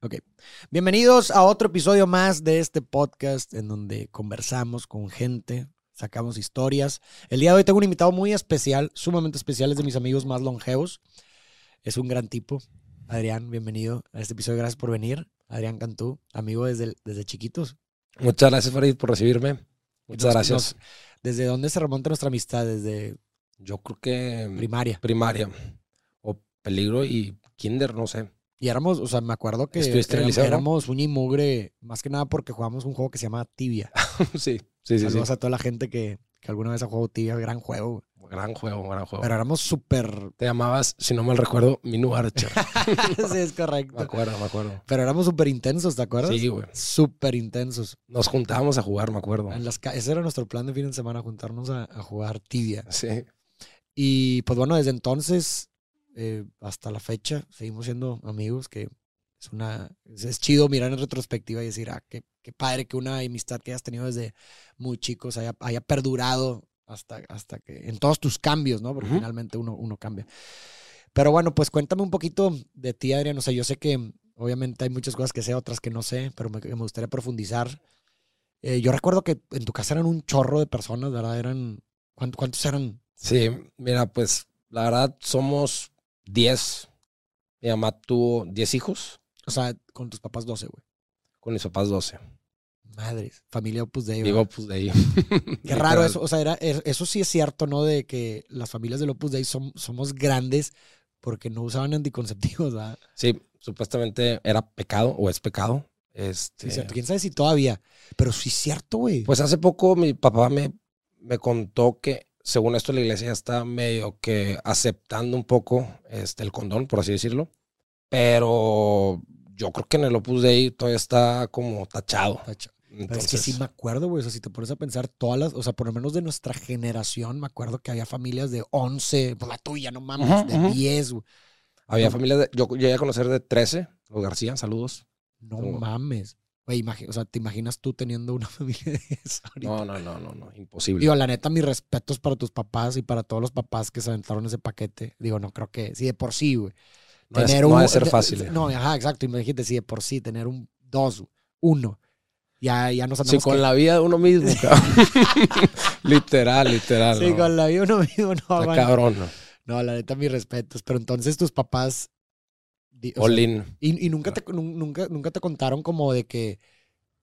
Ok. Bienvenidos a otro episodio más de este podcast en donde conversamos con gente, sacamos historias. El día de hoy tengo un invitado muy especial, sumamente especial, es de mis amigos más longevos. Es un gran tipo. Adrián, bienvenido a este episodio. Gracias por venir. Adrián Cantú, amigo desde, desde chiquitos. Muchas gracias, Farid, por recibirme. Muchas Nos- gracias. nos- ¿Desde dónde se remonta nuestra amistad? Desde Yo creo que primaria. primaria o peligro y kinder, no sé. Y éramos, o sea, me acuerdo que ¿Estuviste en el éramos, éramos uña y mugre, más que nada porque jugamos un juego que se llama Tibia. sí, sí, sí, sí. Saludos a toda la gente que, que alguna vez ha jugado Tibia, gran juego. Gran juego, gran juego. Pero éramos súper... Te llamabas, si no mal recuerdo, Minu Archer. sí, es me correcto. acuerdo, me acuerdo. Pero éramos súper intensos, ¿te acuerdas? Sí, güey. Súper intensos. Nos juntábamos a jugar, me acuerdo. En las ese era nuestro plan de fin de semana, juntarnos a, a jugar Tibia. Sí. Y pues bueno, desde entonces eh, hasta la fecha seguimos siendo amigos, que es una es, es chido mirar en retrospectiva y decir, ah, qué, qué padre que una amistad que hayas tenido desde muy chicos haya, haya perdurado hasta, hasta que en todos tus cambios, ¿no? Porque Ujú. finalmente uno, uno cambia. Pero bueno, pues cuéntame un poquito de ti, Adrián. O sea, yo sé que obviamente hay muchas cosas que sé, otras que no sé, pero me, me gustaría profundizar. Eh, yo recuerdo que en tu casa eran un chorro de personas, ¿verdad? Eran, ¿cuántos, cuántos eran? Sí, mira, pues la verdad somos 10. Mi mamá tuvo 10 hijos, O sea, con tus papás 12, güey. con mis papás 12. Madres, familia Opus Dei. Digo, ¿verdad? pues de ahí. Qué raro eso. O sea, era, er- eso sí es cierto, ¿no? De que las familias del Opus Dei son, somos grandes porque no usaban anticonceptivos, ¿verdad? Sí, supuestamente era pecado o es pecado. Este, es cierto. ¿Quién sabe si todavía? Pero sí es cierto, güey. Pues hace poco mi papá me, me contó que según esto la iglesia está medio que aceptando un poco este, el condón, por así decirlo. Pero yo creo que en el Opus Dei todavía está como tachado. Tacho. Pero Entonces, es que sí me acuerdo, güey. O sea, si te pones a pensar, todas las, o sea, por lo menos de nuestra generación, me acuerdo que había familias de 11, pues la tuya, no mames, de ujú. 10, güey. había familias de, yo llegué a conocer de 13, los García, saludos. No Oh. mames. Güey, o sea, ¿te imaginas tú teniendo una familia de eso ahorita? No, no, no, no, no, imposible. Digo, la neta, mis respetos para tus papás y para todos los papás que se aventaron ese paquete. Digo, no creo que, sí, de por sí, güey. no, es, no ha de ser de- fácil. No, ajá, exacto. Imagínate, si de por sí, tener un dos, uno. Ya, ya nos Sí, andamos. con que- la vida de uno mismo, cabrón. literal, literal. Sí, no. con la vida uno mismo, no, Está cabrón, ¿no? No, la neta, mis respetos. Pero entonces tus papás. Di- o sea, All in. y, y nunca, te, nun- nunca, nunca te contaron como de que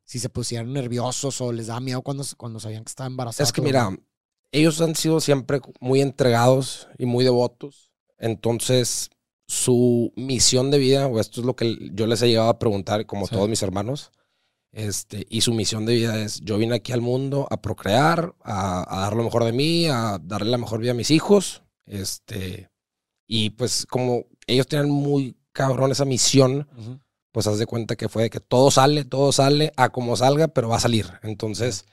si se pusieran nerviosos o les daba miedo cuando, cuando sabían que estaba embarazada. Es que mira, ellos han sido siempre muy entregados y muy devotos. Entonces, su misión de vida, o esto es lo que yo les he llegado a preguntar, como Sí. todos mis hermanos, este, y su misión de vida es, yo vine aquí al mundo a procrear, a, a dar lo mejor de mí, a darle la mejor vida a mis hijos. Este, y pues como ellos tienen muy cabrón esa misión, pues haz de cuenta que fue de que todo sale, todo sale a como salga, pero va a salir. Entonces,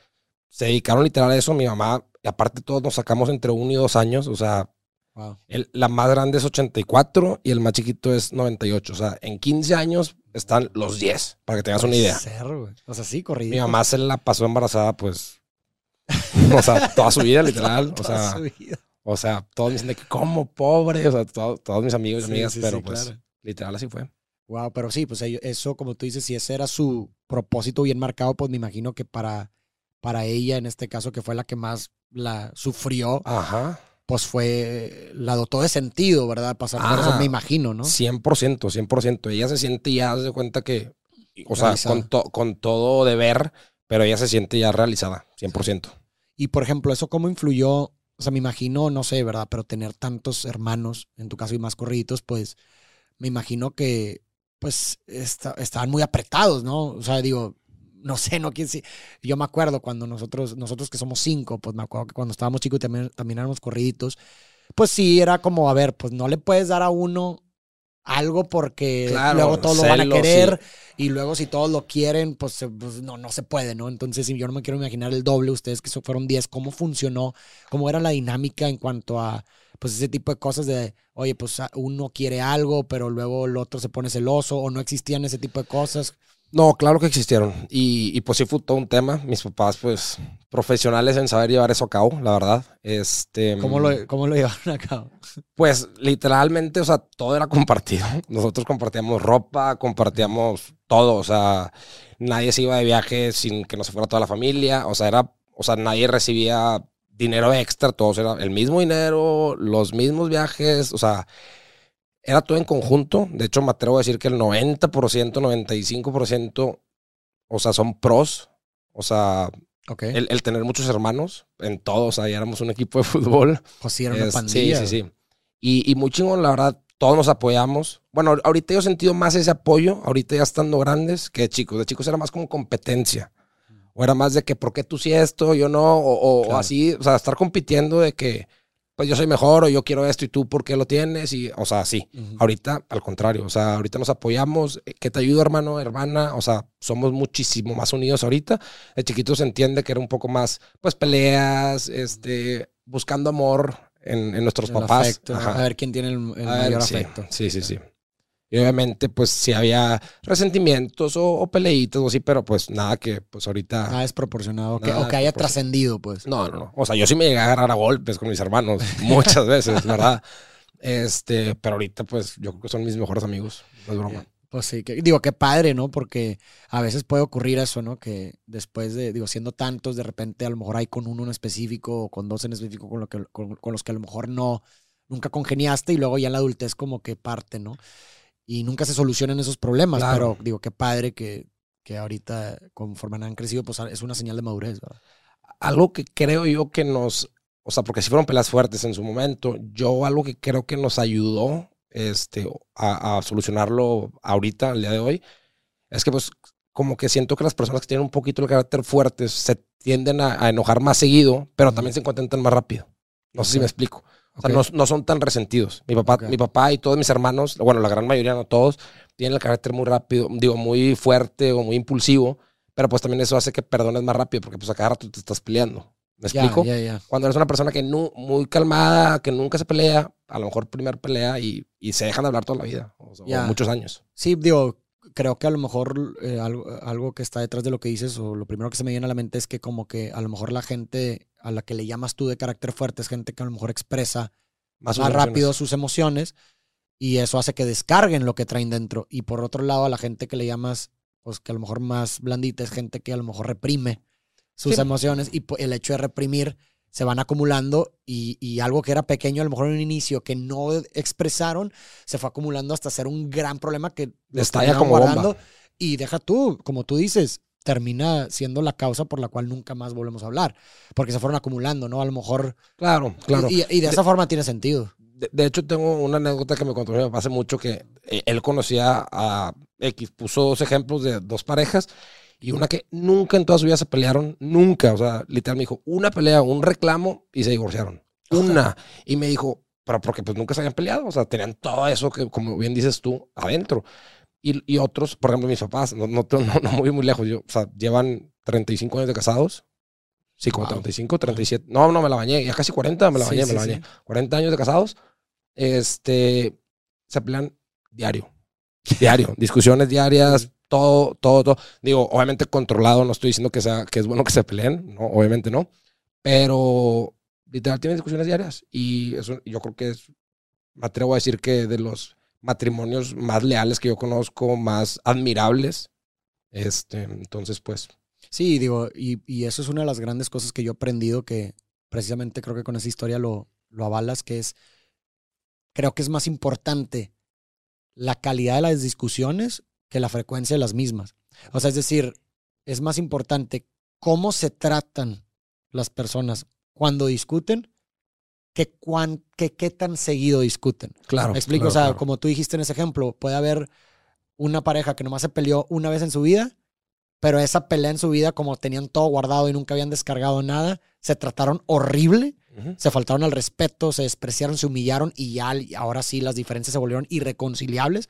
se dedicaron literal a eso. Mi mamá, y aparte todos nos sacamos entre uno y dos años, o sea, Wow. el- la más grande es 84 y el más chiquito es 98. O sea, en 15 años están los 10, para que tengas una idea. Ser. O sea, sí, corridito. Mi mamá se la pasó embarazada, pues, o sea, toda su vida, literal. O Toda sea, su vida. o sea, todos me dicen de que, ¿cómo, pobre? O sea, todo- todos mis amigos y Sí, amigas, sí, pero sí, pues, claro. Literal así fue. Wow, pero sí, pues eso, como tú dices, si ese era su propósito bien marcado, pues me imagino que para, para ella, en este caso, que fue la que más la sufrió, Ajá. pues fue, la dotó de sentido, ¿verdad? Pasar por eso, me imagino, ¿no? 100%, 100%. Ella se siente ya, de cuenta que, o sea, con, to- con todo deber, pero ella se siente ya realizada, 100%. Y por ejemplo, eso cómo influyó, o sea, me imagino, no sé, ¿verdad? Pero tener tantos hermanos, en tu caso y más corriditos, pues me imagino que, pues, esta- estaban muy apretados, ¿no? O sea, digo, no sé, no quiero decir. Yo me acuerdo cuando nosotros, nosotros que somos cinco, pues me acuerdo que cuando estábamos chicos y también, también éramos corriditos, pues sí, era como, a ver, pues no le puedes dar a uno algo porque Claro, luego todos lo van a querer y luego si todos lo quieren, pues, pues, no, no se puede, ¿no? Entonces, si yo no me quiero imaginar el doble, ustedes que fueron 10, ¿cómo funcionó? ¿Cómo era la dinámica en cuanto a, pues, ese tipo de cosas de, oye, pues a- uno quiere algo, pero luego el otro se pone celoso o no existían ese tipo de cosas? No, claro que existieron. Y, y, pues sí fue todo un tema. Mis papás, pues, profesionales en saber llevar eso a cabo, la verdad. Este, ¿Cómo lo, cómo lo llevaron a cabo? Pues literalmente, o sea, todo era compartido. Nosotros compartíamos ropa, compartíamos todo. O sea, nadie se iba de viaje sin que no se fuera toda la familia. O sea, era, o sea, nadie recibía dinero extra, todos era el mismo dinero, los mismos viajes, o sea, era todo en conjunto. De hecho, me atrevo a decir que el 90%, 95%, o sea, son pros. O sea, el, tener muchos hermanos en todo, o sea, ya éramos un equipo de fútbol. Pues sí, era una pandilla. Sí, sí, sí. Y, y muy chingón, la verdad, todos nos apoyamos. Bueno, ahorita yo he sentido más ese apoyo, ahorita ya estando grandes, que de chicos. De chicos era más como competencia. O era más de que, ¿por qué tú sí esto, yo no? O, así, o sea, estar compitiendo de que, pues yo soy mejor o yo quiero esto y tú, ¿por qué lo tienes? Y, o sea, sí. Ahorita, al contrario, o sea, ahorita nos apoyamos. Eh, que te ayudo, hermano, hermana? O sea, somos muchísimo más unidos ahorita. El chiquito se entiende que era un poco más, pues, peleas, este, buscando amor en, nuestros papás. a ver quién tiene el, mayor afecto. Sí, sí, sí. Y obviamente, pues sí había resentimientos o, peleitos o así, pero pues nada que, pues ahorita. Nada es proporcionado. Que, o que haya trascendido, pues. No, no, no. O sea, yo sí me llegué a agarrar a golpes con mis hermanos muchas veces, ¿verdad? Este, pero ahorita, pues yo creo que son mis mejores amigos. No es broma. Pues sí, que, digo, qué padre, ¿no? Porque a veces puede ocurrir eso, ¿no? Que después de, digo, siendo tantos, de repente a lo mejor hay con uno en específico o con dos en específico con, lo que, con, con los que a lo mejor no, nunca congeniaste y luego ya en la adultez como que parte, ¿no? Y nunca se solucionan esos problemas. Pero digo, qué padre que, que ahorita, conforme han crecido, pues es una señal de madurez. Algo que creo yo que nos, o sea, porque si fueron pelas fuertes en su momento, yo algo que creo que nos ayudó este, a, solucionarlo ahorita, al día de hoy, es que pues como que siento que las personas que tienen un poquito el carácter fuerte se tienden a, enojar más seguido, pero también se contentan más rápido. No sé si me explico. O sea, no, no, son tan resentidos. Mi papá, mi papá y todos mis hermanos, bueno, la gran mayoría, no todos, tienen el carácter muy rápido, digo, muy fuerte o muy impulsivo, pero pues también eso hace que perdones más rápido, porque pues a cada rato te estás peleando. ¿Me explico? Cuando eres una persona que no, muy calmada, que nunca se pelea, a lo mejor primer pelea y, y se dejan de hablar toda la vida, o, muchos años. Sí, digo, creo que a lo mejor eh, algo, algo, que está detrás de lo que dices, o lo primero que se me viene a la mente es que como que a lo mejor la gente a la que le llamas tú de carácter fuerte es gente que a lo mejor expresa más, rápido sus emociones y eso hace que descarguen lo que traen dentro. Y por otro lado, a la gente que le llamas, pues que a lo mejor más blandita es gente que a lo mejor reprime sus emociones y el hecho de reprimir se van acumulando y, algo que era pequeño a lo mejor en un inicio que no expresaron se fue acumulando hasta ser un gran problema que como guardando. Y deja tú, como tú dices, termina siendo la causa por la cual nunca más volvemos a hablar, porque se fueron acumulando, ¿no? A lo mejor. Claro, claro. Y, de, esa forma tiene sentido. De, hecho, tengo una anécdota que me contó mi hace mucho que eh, él conocía a X, puso dos ejemplos de dos parejas y una que nunca en toda su vida se pelearon, nunca, o sea, literal me dijo, una pelea, un reclamo y se divorciaron. Una. Y me dijo, pero porque pues nunca se habían peleado, o sea, tenían todo eso que, como bien dices tú, adentro. Y, y otros, por ejemplo, mis papás, no, no, no, no muy, muy lejos, yo, o sea, llevan 35 años de casados. Sí, como 35, 37. No, no, me la bañé. Ya casi 40 me la bañé, me la bañé. 40 años de casados. Este, se pelean diario. Diario. Discusiones diarias, todo, todo, todo. Digo, obviamente controlado, no estoy diciendo que, sea, que es bueno que se peleen, no, obviamente no. Pero literal tienen discusiones diarias. Y eso yo creo que es, me atrevo a decir que de los matrimonios más leales que yo conozco, más admirables. Este, entonces, pues. Sí, digo, y, eso es una de las grandes cosas que yo he aprendido que precisamente creo que con esa historia lo, lo avalas, que es, creo que es más importante la calidad de las discusiones que la frecuencia de las mismas. O sea, es decir, es más importante cómo se tratan las personas cuando discuten que, cuán, que qué tan seguido discuten. Claro. Me explico, o sea, como tú dijiste en ese ejemplo, puede haber una pareja que nomás se peleó una vez en su vida, pero esa pelea en su vida, como tenían todo guardado y nunca habían descargado nada, se trataron horrible, se faltaron al respeto, se despreciaron, se humillaron y ya ahora sí las diferencias se volvieron irreconciliables,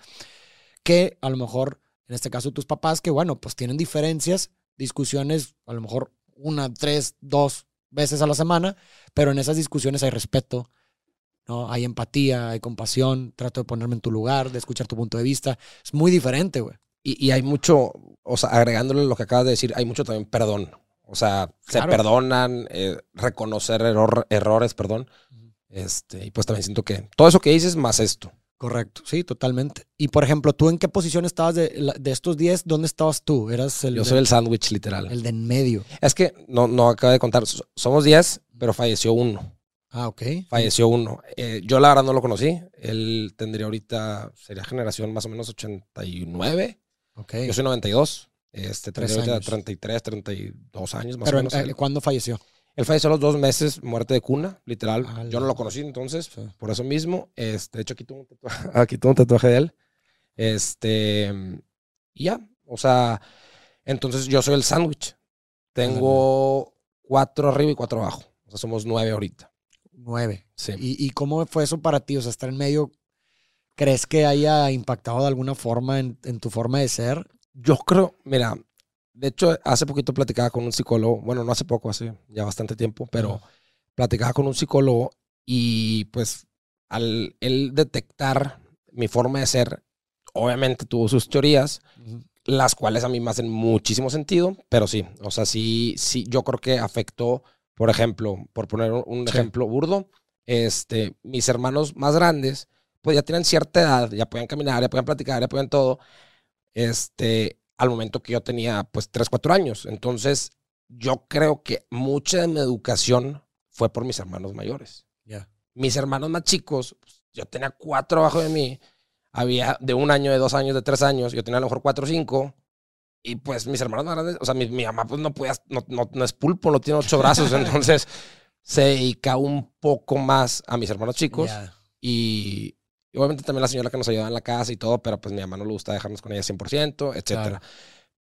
que a lo mejor, en este caso tus papás, que bueno, pues tienen diferencias, discusiones, a lo mejor una, tres, dos, veces a la semana, pero en esas discusiones hay respeto, ¿no? Hay empatía, hay compasión, trato de ponerme en tu lugar, de escuchar tu punto de vista. Es muy diferente, güey. Y, hay mucho, o sea, agregándole lo que acabas de decir, hay mucho también perdón. O sea, se perdonan, eh, reconocer error- errores, perdón. Este, y pues también siento que todo eso que dices más esto. Correcto, sí, totalmente. Y por ejemplo, ¿tú en qué posición estabas de, de estos 10? ¿Dónde estabas tú? Eras el, Yo de, soy el sándwich literal. el de en medio. Es que no, no acabo de contar. So- Somos 10, pero falleció uno. Ah, ok. Falleció uno. Eh, yo la verdad no lo conocí. Él tendría ahorita, sería generación más o menos 89. Ok. Yo soy 92. Este, Tres tendría ahorita años. 33, 32 años más Pero o menos. eh. ¿cuándo falleció? Él falleció a los dos meses, muerte de cuna, literal. Ah, Yo no lo conocí entonces, Sí. por eso mismo. Este, de hecho, aquí tengo un tatuaje, aquí tengo un tatuaje de él. Este, y ya, o sea, entonces yo soy el sándwich. Tengo cuatro arriba y cuatro abajo. O sea, somos nueve ahorita. Nueve. Sí. ¿Y, y cómo fue eso para ti? O sea, estar en medio, ¿crees que haya impactado de alguna forma en, en tu forma de ser? Yo creo, mira, de hecho, hace poquito platicaba con un psicólogo, bueno, no hace poco, hace ya bastante tiempo, pero Ajá. platicaba con un psicólogo y pues al él detectar mi forma de ser, obviamente tuvo sus teorías, las cuales a mí me hacen muchísimo sentido, pero sí, o sea, sí, sí, yo creo que afectó, por ejemplo, por poner un- un Sí. ejemplo burdo, este, mis hermanos más grandes, pues ya tienen cierta edad, ya pueden caminar, ya pueden platicar, ya pueden todo, este, al momento que yo tenía, pues, 3, 4 años. Entonces, yo creo que mucha de mi educación fue por mis hermanos mayores Ya. mis hermanos más chicos, pues, yo tenía cuatro abajo de mí, había de un año, de dos años, de tres años, yo tenía a lo mejor cuatro o cinco, y pues mis hermanos más grandes, o sea, mi, mi mamá pues no podía, no, no, no es pulpo, no tiene ocho brazos, entonces se dedica un poco más a mis hermanos chicos, Ya. y, y obviamente también la señora que nos ayudaba en la casa y todo, pero pues mi mamá no le gusta dejarnos con ella 100%, etcétera. Claro.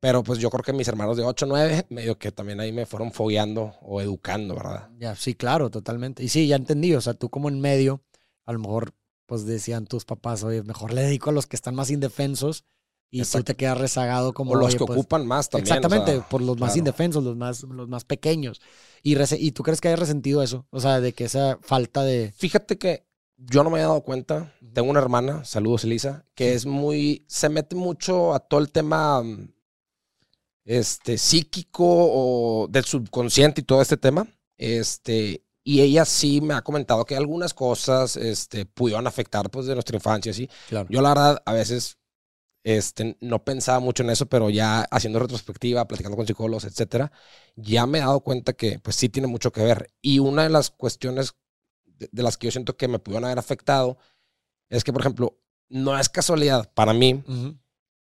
Pero pues yo creo que mis hermanos de 8, 9, medio que también ahí me fueron fogueando o educando, ¿verdad? Ya, sí, claro, totalmente. Y sí, ya entendí. O sea, tú como en medio, a lo mejor, pues decían tus papás, oye, mejor le dedico a los que están más indefensos y tú te quedas rezagado como. O los que pues, ocupan más también. o Exactamente, sea, por los más claro. indefensos, los más, los más pequeños. Y, ¿Y tú crees que hayas resentido eso? O sea, de que esa falta de. Fíjate que yo no me había dado cuenta. Tengo una hermana, saludos Elisa, que es muy, se mete mucho a todo el tema mm, este, psíquico o del subconsciente y todo este tema. Este, y ella sí me ha comentado que algunas cosas este, pudieron afectar pues, de nuestra infancia. ¿sí? Claro. Yo la verdad a veces este, no pensaba mucho en eso, pero ya haciendo retrospectiva, platicando con psicólogos, etcétera, ya me he dado cuenta que pues sí tiene mucho que ver. Y una de las cuestiones de, de las que yo siento que me pudieron haber afectado es que, por ejemplo, no es casualidad para mí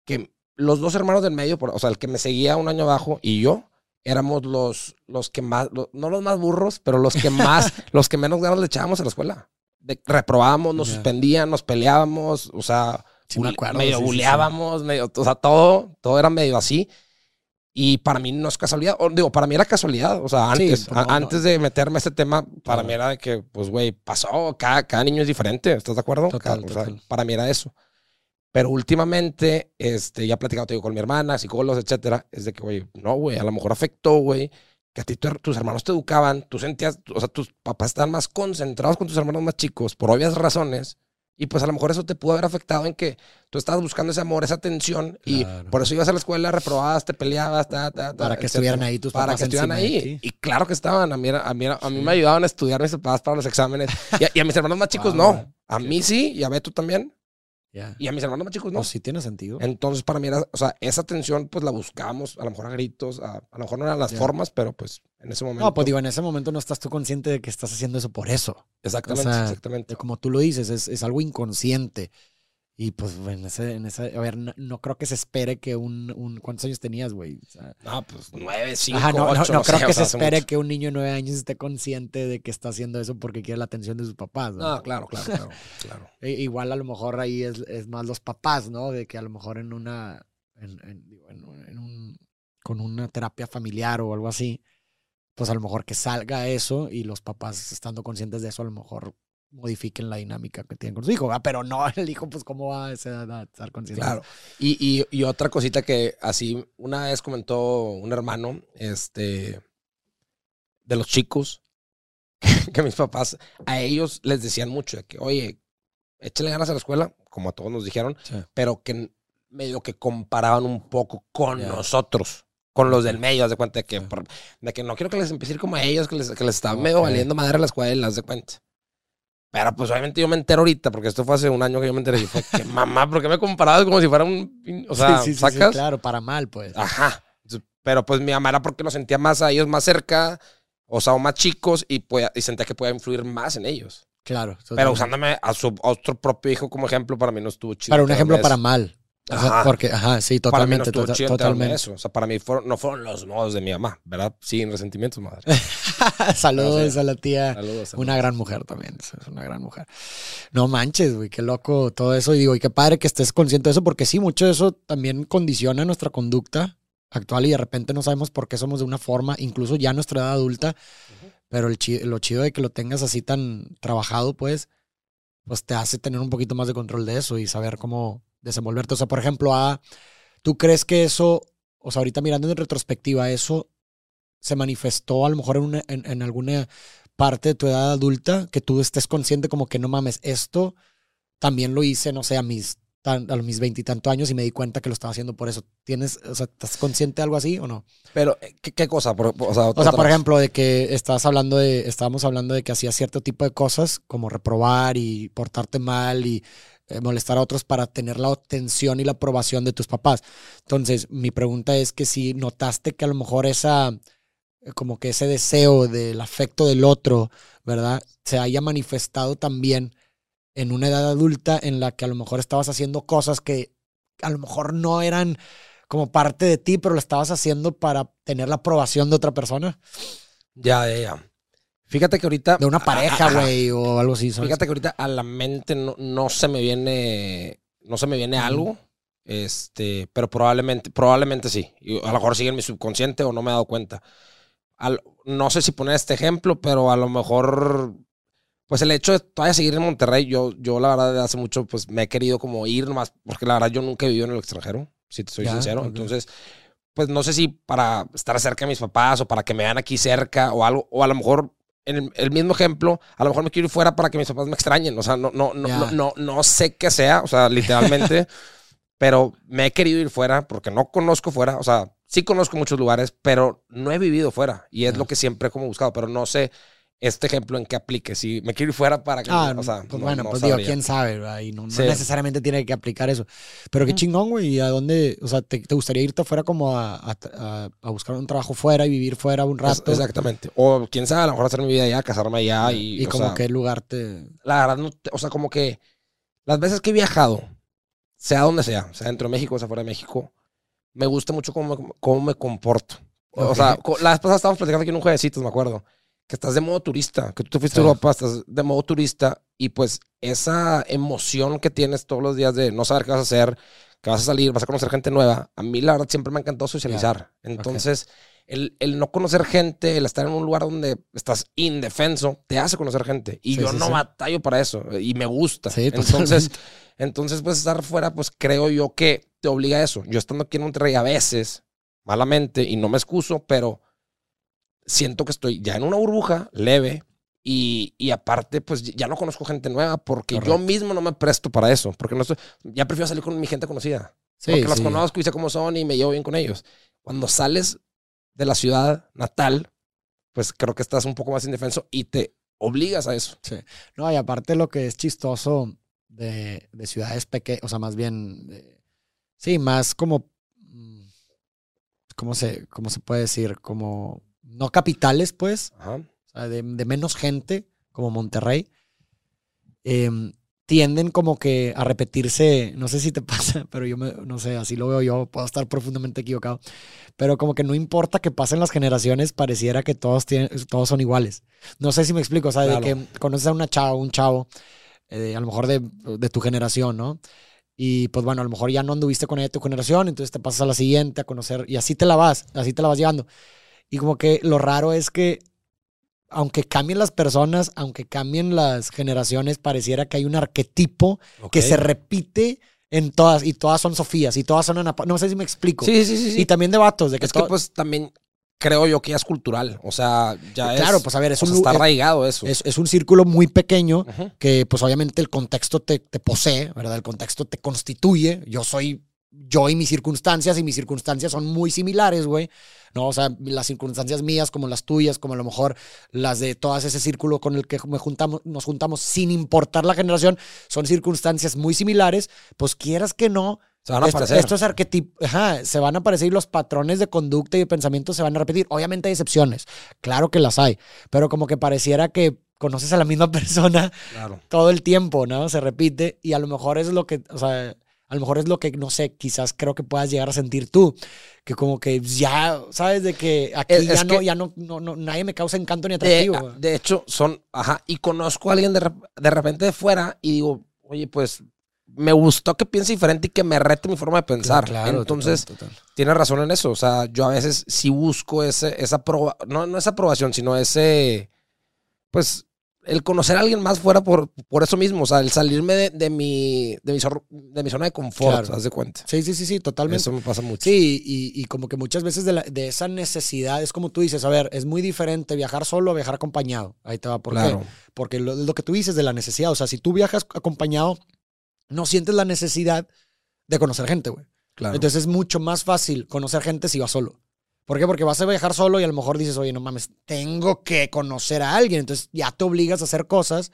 que los dos hermanos del medio, por- o sea, el que me seguía un año abajo y yo, éramos los, los que más, no los más burros, pero los que más, los que menos ganas le echábamos a la escuela. De- reprobábamos, nos Ya. suspendían, nos peleábamos, o sea, Sí, me bule- acuerdo, medio sí, buleábamos, medio, o sea, todo, todo era medio así. Y para mí no es casualidad, o digo, para mí era casualidad, o sea, Sí, antes, no, a- no. antes de meterme a este tema, para mí era de que, pues, güey, pasó, cada, cada niño es diferente, ¿estás de acuerdo? Total, Cada- o sea, total. para mí era eso. Pero últimamente, este, ya he platicado te digo, con mi hermana, psicólogos, etcétera, es de que, güey, no, güey, a lo mejor afectó, güey, que a ti tu- tus hermanos te educaban, tú sentías, o sea, tus papás estaban más concentrados con tus hermanos más chicos, por obvias razones, y pues a lo mejor eso te pudo haber afectado en que tú estabas buscando ese amor, esa atención, y por eso ibas a la escuela, reprobabas, te peleabas, ta, ta, ta, Para que etcétera. estuvieran ahí tus Para papás que estuvieran ahí. Y claro que estaban. A mí, a mí, a mí Sí. me ayudaban a estudiar mis papás para los exámenes. Y a, y a mis hermanos más chicos no. A mí sí, y a Beto también. Y a mis hermanos más chicos no. Sí tiene sentido. Entonces, para mí era, o sea, esa tensión, pues la buscábamos, a lo mejor a gritos, a, a lo mejor no eran las formas, pero pues en ese momento. No, pues digo, en ese momento no estás tú consciente de que estás haciendo eso por eso. Exactamente, o sea, exactamente. Como tú lo dices, es, es algo inconsciente. Y pues en ese, en ese, a ver, no, no creo que se espere que un, un ¿cuántos años tenías, güey? O sea, pues nueve, cinco, ajá, no, no- ocho, no creo que se espere mucho. que un niño de nueve años esté consciente de que está haciendo eso porque quiere la atención de sus papás. ¿no? No, claro, claro, claro, claro. E- igual a lo mejor ahí es, es más los papás, ¿no? De que a lo mejor en una, en, en un- con una terapia familiar o algo así, pues a lo mejor que salga eso y los papás estando conscientes de eso, a lo mejor modifiquen la dinámica que tienen con su hijo, ¿verdad? pero no el hijo, pues cómo va a esa edad a estar consciente. Claro. Y, y, y otra cosita que así una vez comentó un hermano, este, de los chicos, que mis papás, a ellos les decían mucho de que, oye, échale ganas a la escuela, como a todos nos dijeron, Sí. pero que medio que comparaban un poco con nosotros. Con los del medio, haz de cuenta de que, por- de que no quiero que les empiece a ir como a ellos, que les, que les está medio valiendo madre a la escuela, haz de cuenta. Pero pues obviamente yo me entero ahorita, porque esto fue hace un año que yo me enteré y fue que mamá, ¿por qué me comparabas como si fuera un... O sea, sí, sí, sí, sí, sacas... claro, para mal, pues. Ajá. Pero pues mi mamá era porque los sentía más a ellos más cerca, o sea, o más chicos, y, podía- y sentía que podía influir más en ellos. Claro. Pero usándome a su a otro propio hijo como ejemplo, para mí no estuvo chido. Para un ejemplo para mal. O sea, Ajá. porque, ajá, sí, Para mí no totalmente. de totalmente. eso. O sea, para mí fueron, no fueron los modos de mi mamá, ¿verdad? Sin resentimientos, madre. Saludos No a la tía. Saludos. Una gran mujer también, es una gran mujer. No manches, güey, qué loco todo eso. Y digo, y qué padre que estés consciente de eso, porque sí, mucho de eso también condiciona nuestra conducta actual y de repente no sabemos por qué somos de una forma, incluso ya nuestra edad adulta. Pero el chi- lo chido de que lo tengas así tan trabajado, pues, pues te hace tener un poquito más de control de eso y saber cómo desenvolverte. O sea, por ejemplo, a, ¿tú crees que eso, o sea, ahorita mirando en retrospectiva, eso se manifestó a lo mejor en, una- en, en alguna parte de tu edad adulta que tú estés consciente como que no mames, esto también lo hice, no sé, a mis a mis veintitantos años y me di cuenta que lo estaba haciendo por eso. ¿Tienes, o sea, estás consciente de algo así o no? Pero, eh, ¿qué, qué cosa? Por- o sea, O sea, por ejemplo, de que estás hablando de, estábamos hablando de que hacías cierto tipo de cosas como reprobar y portarte mal y eh, molestar a otros para tener la atención y la aprobación de tus papás. Entonces, mi pregunta es que si notaste que a lo mejor esa, eh, como que ese deseo del afecto del otro, ¿verdad? Se haya manifestado también en una edad adulta en la que a lo mejor estabas haciendo cosas que a lo mejor no eran como parte de ti, pero lo estabas haciendo para tener la aprobación de otra persona, Ya, ya, ya. Fíjate que ahorita. de una pareja, güey, o algo así. ¿sabes? Fíjate que ahorita a la mente no, no se me viene. No se me viene algo. Este, pero probablemente, probablemente sí. Y a lo mejor sigue en mi subconsciente o no me he dado cuenta. Al- no sé si poner este ejemplo, pero a lo mejor. Pues el hecho de todavía seguir en Monterrey, yo, yo la verdad de hace mucho, pues me he querido como ir nomás, porque la verdad yo nunca he vivido en el extranjero, si te soy Ya, sincero. ok. Entonces, pues no sé si para estar cerca de mis papás o para que me vean aquí cerca o algo, o a lo mejor en el, mismo ejemplo, a lo mejor me quiero ir fuera para que mis papás me extrañen. O sea, no, no, no, Ya. no, no, no sé qué sea, o sea, literalmente, pero me he querido ir fuera porque no conozco fuera. O sea, sí conozco muchos lugares, pero no he vivido fuera y es Ya. lo que siempre he como buscado, pero no sé este ejemplo en qué aplique. Si me quiero ir fuera para que, Ah, o sea, pues no- bueno, no pues digo, sabría. quién sabe, ¿verdad? Y no, no Sí. necesariamente tiene que aplicar eso. Pero qué chingón, güey. ¿Y a dónde? O sea, ¿te, te gustaría irte afuera como a, a- a- buscar un trabajo fuera y vivir fuera un Es- rato? Exactamente. O quién sabe, a lo mejor hacer mi vida allá, casarme allá y, y o como sea, qué lugar te. la verdad, no o sea, como que las veces que he viajado, sea donde sea, sea dentro de México, sea fuera de México, me gusta mucho cómo, me- cómo me comporto. O Ok. sea, la vez pasada estábamos platicando aquí en un jueguecitos, me acuerdo, que estás de modo turista, que tú te fuiste Sí. a Europa, estás de modo turista y pues esa emoción que tienes todos los días de no saber qué vas a hacer, que vas a salir, vas a conocer gente nueva, a mí la verdad siempre me ha encantado socializar. Entonces, el, el no conocer gente, el estar en un lugar donde estás indefenso, te hace conocer gente. Y Sí, yo sí, no batallo para eso. Y me gusta. Sí, entonces, entonces, pues estar fuera, pues creo yo que te obliga a eso. Yo estando aquí en Monterrey a veces, malamente, y no me excuso, pero siento que estoy ya en una burbuja leve. Y, y aparte, pues ya no conozco gente nueva porque yo mismo no me presto para eso. Porque no estoy, ya prefiero salir con mi gente conocida. Sí, porque los sí. conozco y sé cómo son y me llevo bien con ellos. Cuando sales de la ciudad natal, pues creo que estás un poco más indefenso y te obligas a eso. No, y aparte lo que es chistoso de, de ciudades pequeñas, o sea, más bien, de- sí, más como, mm, ¿cómo se, ¿cómo se puede decir? Como, no capitales, pues, Ajá. o sea, de, de menos gente, como Monterrey, em, tienden como que a repetirse, no sé si te pasa, pero yo me, no sé, así lo veo yo, puedo estar profundamente equivocado, pero como que no importa que pasen las generaciones, pareciera que todos, tienen, todos son iguales. No sé si me explico, o sea, de que conoces a una chava, un chavo, eh, a lo mejor de, de tu generación, ¿no? Y pues bueno, a lo mejor ya no anduviste con ella de tu generación, entonces te pasas a la siguiente a conocer y así te la vas, así te la vas llevando. Y como que lo raro es que aunque cambien las personas, aunque cambien las generaciones, pareciera que hay un arquetipo que se repite en todas y todas son Sofías y todas son Ana No sé si me explico. Sí, sí, sí. sí. Y también de vatos, de que, es que pues también creo yo que ya es cultural. O sea, ya es... Claro, pues a ver, es o un, está es- arraigado eso. es, es un círculo muy pequeño que pues obviamente el contexto te, te posee, ¿verdad? El contexto te constituye. Yo soy yo y mis circunstancias, y mis circunstancias son muy similares, güey. ¿no? O sea, las circunstancias mías, como las tuyas, como a lo mejor las de todas ese círculo con el que me juntamos, nos juntamos, sin importar la generación, son circunstancias muy similares, pues quieras que no. Se van a esto- aparecer. Estos arquetipos, ajá, se van a aparecer y los patrones de conducta y de pensamiento se van a repetir. Obviamente hay excepciones, claro que las hay, pero como que pareciera que conoces a la misma persona Claro. todo el tiempo, ¿no? Se repite y a lo mejor es lo que, o sea, a lo mejor es lo que, no sé, quizás creo que puedas llegar a sentir tú, que como que ya, ¿sabes? De que aquí Es- ya, es no, que- ya no, no, no- nadie me causa encanto ni atractivo. de hecho, son, ajá, y conozco a alguien de, de repente de fuera y digo, oye, pues me gustó que piense diferente y que me rete mi forma de pensar. Claro, Entonces, total, total. tienes razón en eso. O sea, yo a veces sí busco ese, esa no, no esa aprobación, sino ese, pues, el conocer a alguien más fuera por, por eso mismo. O sea, el salirme de, de mi, de, mi, zor- de mi zona de confort, Claro. haz de cuenta. Sí, sí, sí, sí, totalmente. Eso me pasa mucho. Sí, y, y como que muchas veces de, la- de esa necesidad, es como tú dices, a ver, es muy diferente viajar solo a viajar acompañado. Ahí te va, ¿por claro. qué? Porque lo, lo que tú dices de la necesidad, o sea, si tú viajas acompañado, no sientes la necesidad de conocer gente, güey. claro. Entonces es mucho más fácil conocer gente si vas solo. ¿Por qué? Porque vas a viajar solo y a lo mejor dices, oye, no mames, tengo que conocer a alguien. Entonces ya te obligas a hacer cosas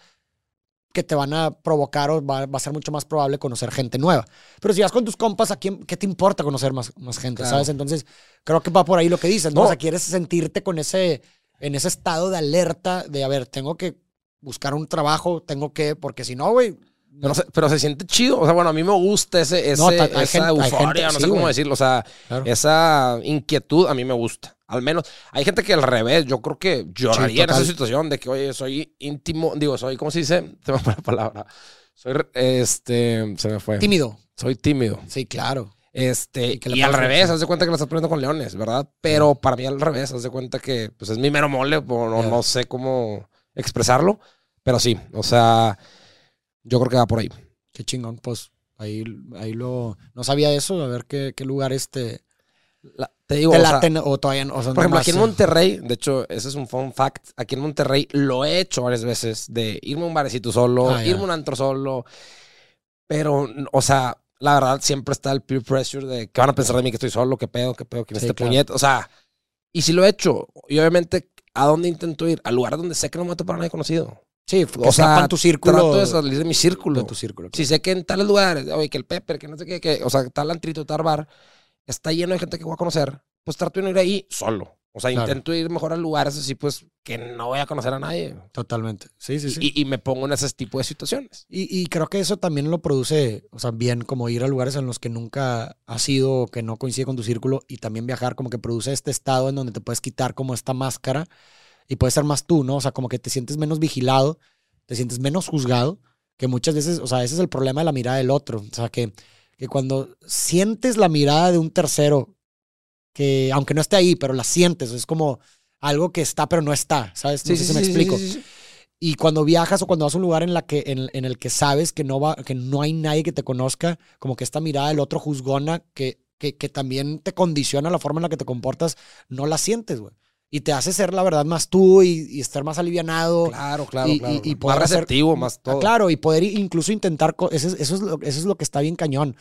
que te van a provocar o va, va a ser mucho más probable conocer gente nueva. Pero si vas con tus compas, ¿a quién, ¿qué te importa conocer más, más gente? Claro. ¿Sabes? Entonces creo que va por ahí lo que dices, ¿no? No. O sea, quieres sentirte con ese, en ese estado de alerta de, a ver, tengo que buscar un trabajo, tengo que, porque si no, güey, Pero se, pero se siente chido. O sea, bueno, a mí me gusta ese, ese, No, ta- esa gente- euforia, gente- no sí, sé cómo güey. decirlo. O sea, Claro. esa inquietud a mí me gusta. Al menos, hay gente que al revés, yo creo que lloraría en total. esa situación de que, oye, soy íntimo, digo, soy, ¿cómo se dice? Se me fue la palabra. Soy, este, se me fue. tímido. Soy tímido. Sí, claro. Este, Y y al revés, sí. haz de cuenta que la estás poniendo con leones, ¿verdad? Pero para mí al revés, haz de cuenta que pues es mi mero mole, o no, Ya. no sé cómo expresarlo, pero sí, o sea, yo creo que va por ahí. Qué chingón, pues ahí, ahí lo... No sabía eso, a ver qué, qué lugar este... La- te digo, te o sea, laten o todavía no. o sea, por ejemplo, aquí en eh, Monterrey, de hecho, ese es un fun fact, aquí en Monterrey lo he hecho varias veces, de irme a un barecito solo, Ah, irme a un antro solo, pero, o sea, la verdad siempre está el peer pressure de que van a pensar de mí que estoy solo, que pedo, que pedo, que Sí, este claro. puñet, o sea, y si lo he hecho, y obviamente, ¿a dónde intento ir? Al lugar donde sé que no me voy a topar nadie conocido. Sí, que o sea, tu círculo. Trato de salir de mi círculo. de tu círculo. Si sé que en tales lugares, oye, que el Pepper, que no sé qué, que, o sea, tal antrito, tal bar, está lleno de gente que voy a conocer, pues trato de no ir ahí solo. O sea, Claro. intento ir mejor a lugares así, pues, que no voy a conocer a nadie. Totalmente. Sí, sí, sí. Y, y me pongo en ese tipo de situaciones. Y, y creo que eso también lo produce, o sea, bien como ir a lugares en los que nunca has ido o que no coincide con tu círculo y también viajar como que produce este estado en donde te puedes quitar como esta máscara y puedes ser más tú, ¿no? O sea, como que te sientes menos vigilado, te sientes menos juzgado, que muchas veces, o sea, ese es el problema de la mirada del otro. O sea, que, que cuando sientes la mirada de un tercero, que aunque no esté ahí, pero la sientes, es como algo que está pero no está, ¿sabes? No sé si me explico. sí. Y cuando viajas o cuando vas a un lugar en, la que, en, en el que sabes que no, va, que no hay nadie que te conozca, como que esta mirada del otro juzgona que, que, que también te condiciona la forma en la que te comportas, no la sientes, güey. Y te hace ser, la verdad, más tú y, y estar más alivianado. Claro, claro, Y- claro. y- y más poder hacer- receptivo, más Ah, todo. Claro, y poder incluso intentar, eso es, eso, es lo, eso es lo que está bien cañón.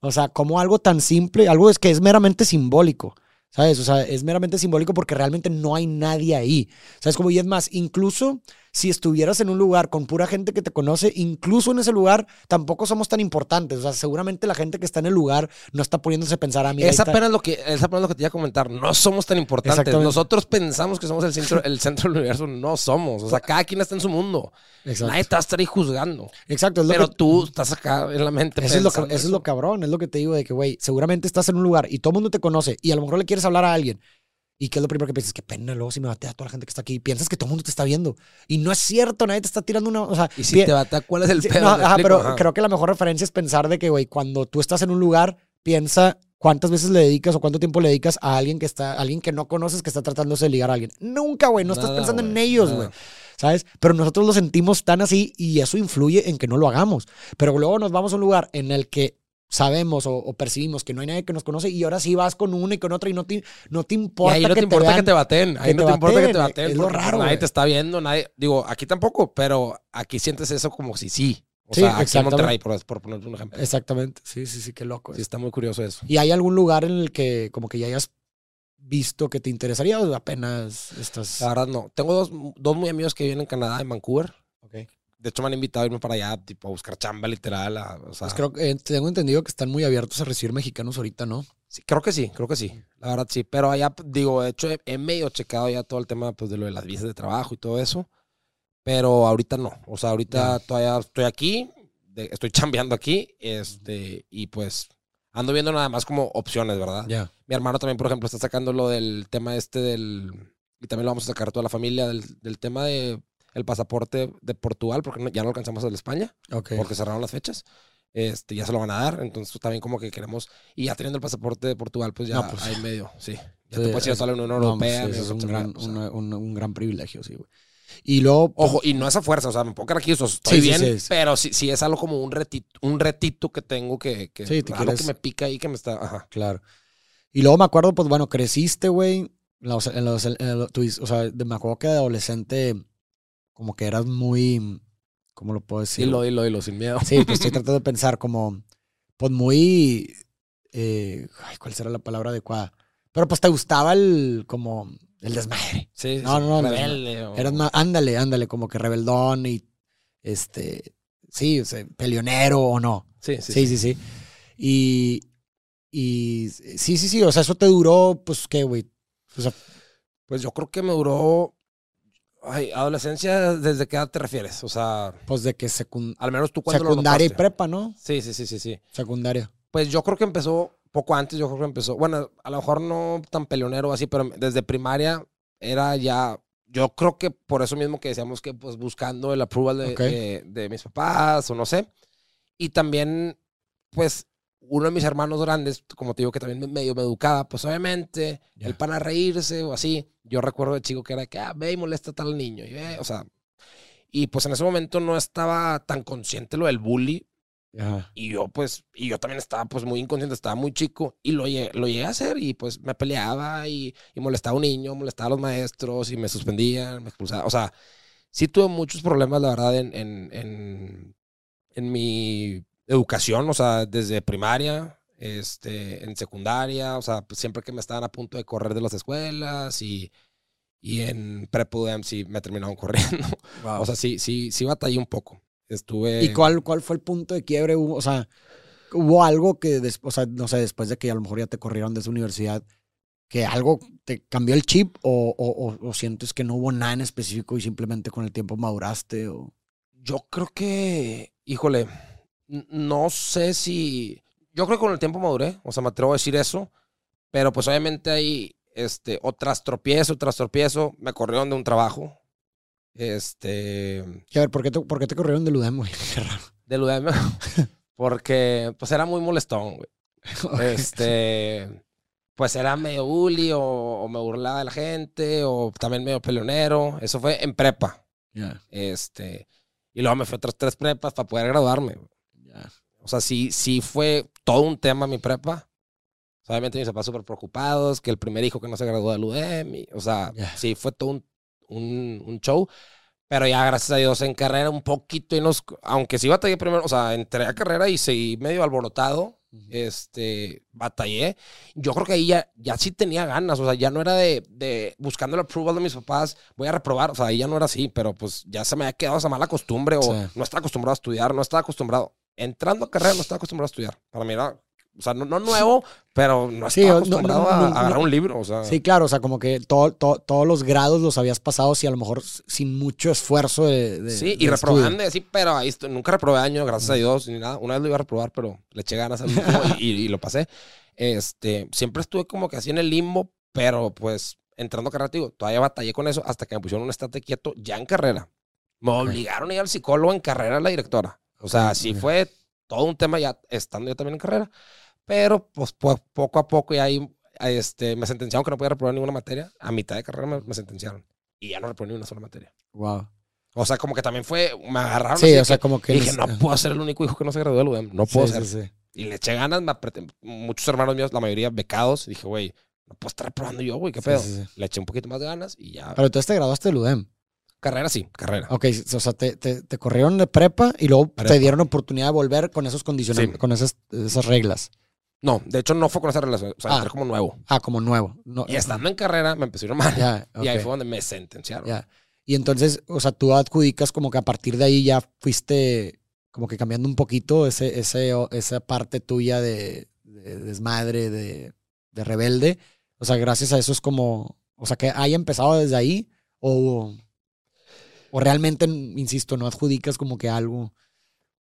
O sea, como algo tan simple, algo es que es meramente simbólico, ¿sabes? O sea, es meramente simbólico porque realmente no hay nadie ahí. ¿Sabes? Como, y es más, incluso si estuvieras en un lugar con pura gente que te conoce, incluso en ese lugar tampoco somos tan importantes. O sea, seguramente la gente que está en el lugar no está poniéndose a pensar a mí. Es apenas lo que, es apenas lo que te iba a comentar. No somos tan importantes. Nosotros pensamos que somos el centro, el centro del universo. No somos. O sea, cada quien está en su mundo. Exacto. Nadie te va a estar ahí juzgando. Exacto, es lo Pero que- tú estás acá en la mente. Eso es, lo, eso es lo cabrón, es lo que te digo de que, güey, seguramente estás en un lugar y todo el mundo te conoce y a lo mejor le quieres hablar a alguien. ¿Y qué es lo primero que piensas? Qué pena luego si me batea a toda la gente que está aquí. Piensas que todo el mundo te está viendo. Y no es cierto, nadie te está tirando una... O sea, Y si te bata, ¿cuál es el pedo? no, ¿Me ajá, pero Ajá. creo que la mejor referencia es pensar de que, güey, cuando tú estás en un lugar, piensa cuántas veces le dedicas o cuánto tiempo le dedicas a alguien que está, a alguien que no conoces que está tratándose de ligar a alguien. Nunca, güey, no estás pensando en ellos, güey. ¿Sabes? Pero nosotros lo sentimos tan así y eso influye en que no lo hagamos. Pero luego nos vamos a un lugar en el que sabemos o, o percibimos que no hay nadie que nos conoce y ahora sí vas con una y con otra y no te, no te Y importa ahí no que te importa vean. que te baten. Ahí que no te te importa que te baten, es lo porque raro, Nadie te está viendo. Nadie. Digo, aquí tampoco, pero aquí sientes eso como si sí. O Sí, sea, aquí en. Monterrey, por, por poner un ejemplo. Exactamente. Sí, sí, sí, qué loco. Sí, está muy curioso eso. ¿Y hay algún lugar en el que como que ya hayas visto que te interesaría o apenas estás... La verdad, no. Tengo dos, dos muy amigos que viven en Canadá, en Vancouver. Ok. De hecho, me han invitado a irme para allá, tipo, a buscar chamba literal. a- o sea, Pues creo que eh, tengo entendido que están muy abiertos a recibir mexicanos ahorita, ¿no? sí, creo que sí, creo que sí. La verdad, sí. Pero allá, digo, de hecho, he, he medio checado ya todo el tema pues, de lo de las visas de trabajo y todo eso. Pero ahorita no. O sea, ahorita todavía estoy aquí, de- estoy chambeando aquí, este, y pues ando viendo nada más como opciones, ¿verdad? Ya. Mi hermano también, por ejemplo, está sacando lo del tema este del. Y también lo vamos a sacar toda la familia del, del tema de el pasaporte de Portugal, porque no- ya no alcanzamos el de España, Ok. porque cerraron las fechas. Este, ya se lo van a dar. Entonces pues, también como que queremos. Y ya teniendo el pasaporte de Portugal, pues ya No, pues, hay medio, sí. Ya Sí, te puedes ir a toda la Unión no, Europea. pues, medio eso es un que- gran, o sea, una- un, un gran privilegio, sí, güey. Y luego... pues, Ojo, y no es a fuerza, o sea, me puedo quedar aquí, o sea, estoy Sí, bien, sí, sí. pero sí, sí es algo como un retito, un retito que tengo que, que Sí, te algo quieres- que me pica ahí que me está, ajá. Claro. Y luego me acuerdo, pues bueno, creciste, güey. tú dices, o sea, me acuerdo que de adolescente, como que eras muy. ¿Cómo lo puedo decir? Dilo, dilo, dilo, sin miedo. Sí, pues estoy tratando de pensar como. Pues muy. eh, ay, ¿Cuál será la palabra adecuada? Pero pues te gustaba el. Como. El desmadre. Sí, No, no, no, rebelde o- Eras más. Ándale, ándale, como que rebeldón y. Este. Sí, o sea, peleonero o no. Sí, sí, Sí, sí, sí. Y, y sí, sí, sí. O sea, eso te duró, pues, ¿qué, güey? O sea, Pues yo creo que me duró. Ay, adolescencia, ¿desde qué edad te refieres? O sea, pues de que secun- al menos tú cuando secundaria y prepa, ¿no? Sí, sí, sí, sí, sí. Secundaria. Pues yo creo que empezó poco antes, yo creo que empezó. Bueno, a lo mejor no tan peleonero así, pero desde primaria era ya. Yo creo que por eso mismo que decíamos que, pues, buscando el approval de, Ok. de- de mis papás o no sé. Y también, pues, uno de mis hermanos grandes, como te digo, que también me- medio me educaba, pues obviamente, Ya. el para reírse o así. Yo recuerdo de chico que era que, ah, ve y molesta a tal niño. Y, ve, o sea, y pues en ese momento no estaba tan consciente lo del bully. Ajá. Y yo, pues, y yo también estaba, pues, muy inconsciente, estaba muy chico. Y lo lo llegué a hacer y, pues, me peleaba y, y molestaba a un niño, molestaba a los maestros y me suspendían, me expulsaban. O sea, sí tuve muchos problemas, la verdad, en, en, en, en mi educación, o sea, desde primaria, este, en secundaria, o sea, pues, siempre que me estaban a punto de correr de las escuelas y, y en prepa UDEM sí me terminaron corriendo. Wow. O sea, sí, sí, sí batallé un poco. Estuve... ¿Y cuál, cuál fue el punto de quiebre? O sea, hubo algo que, o sea, no sé, después de que a lo mejor ya te corrieron de esa universidad, que algo te cambió el chip o, o, o- o sientes que no hubo nada en específico y simplemente con el tiempo maduraste o... Yo creo que, híjole, no sé si. Yo creo que con el tiempo maduré, o sea, me atrevo a decir eso, pero pues obviamente hay este, otras tropiezo, tras tropiezo. Me corrieron de un trabajo. Este. Y a ver, ¿por qué te, por qué te corrieron del UDEM, güey? Qué raro. Del UDM. Porque, pues era muy molestón, güey. Este. Pues era medio bully o, o me burlaba de la gente o también medio peleonero. Eso fue en prepa. Ya, Este. Y luego me fui a otras tres prepas para poder graduarme. güey. Ya. O sea, sí, sí fue todo un tema mi prepa. Obviamente mis papás súper preocupados, que el primer hijo que no se graduó del UDEM. o sea, Ya. sí fue todo un, un, un show. Pero ya, gracias a Dios, en carrera un poquito y nos... Aunque sí batallé primero, o sea, entré a carrera y seguí medio alborotado. Este, batallé. Yo creo que ahí ya, ya sí tenía ganas, o sea, ya no era de, de buscando el approval de mis papás, voy a reprobar, o sea, ahí ya no era así, pero pues ya se me había quedado esa mala costumbre o Sí. no estaba acostumbrado a estudiar, no estaba acostumbrado. Entrando a carrera no estaba acostumbrado a estudiar. Para mí era, o sea, no, no nuevo, pero no Sí, estaba acostumbrado no- a, no- a agarrar un libro, o sea. Sí, claro, o sea, como que todo, todo- todos los grados los habías pasado, sí, a lo mejor sin mucho esfuerzo de. de- Sí, de y reprobando así, pero ahí estoy- nunca reprobé año, gracias a Dios, ni nada. Una vez lo iba a reprobar, pero le eché ganas al último y, y- y lo pasé. Este, siempre estuve como que así en el limbo, pero pues entrando a carrera, digo, todavía batallé con eso hasta que me pusieron un estate quieto ya en carrera. Me obligaron a ir al psicólogo en carrera la directora. O sea, sí fue todo un tema ya estando yo también en carrera, pero pues po- poco a poco ya ahí este, me sentenciaron que no podía reprobar ninguna materia. A mitad de carrera me, me sentenciaron y ya no reprobé ni una sola materia. Wow. O sea, como que también fue, me agarraron. Sí, o sea, que- como que. dije, no puedo ser el único hijo que no se graduó del UDEM. No puedo Sí, ser. sí, sí. Y le eché ganas, me apreté. Muchos hermanos míos, la mayoría becados. Dije, güey, no puedo estar reprobando yo, güey, qué pedo. sí, sí. Le eché un poquito más de ganas y ya. Pero entonces te graduaste del UDEM. Carrera sí, carrera. Ok, o sea, te, te- te corrieron de prepa y luego te Prepa. dieron oportunidad de volver con esos condiciones, Sí. con esas, esas reglas. No, de hecho no fue con esa relación. O sea, Ah. entré como nuevo. Ah, como nuevo. No, Y estando en carrera me empezó a ir mal. Ya, Y ahí fue donde me sentenciaron. ya. Y entonces, o sea, tú adjudicas como que a partir de ahí ya fuiste como que cambiando un poquito ese, ese, esa parte tuya de, de desmadre, de, de rebelde. O sea, gracias a eso es como, o sea, que haya empezado desde ahí o, o realmente, insisto, no adjudicas como que algo.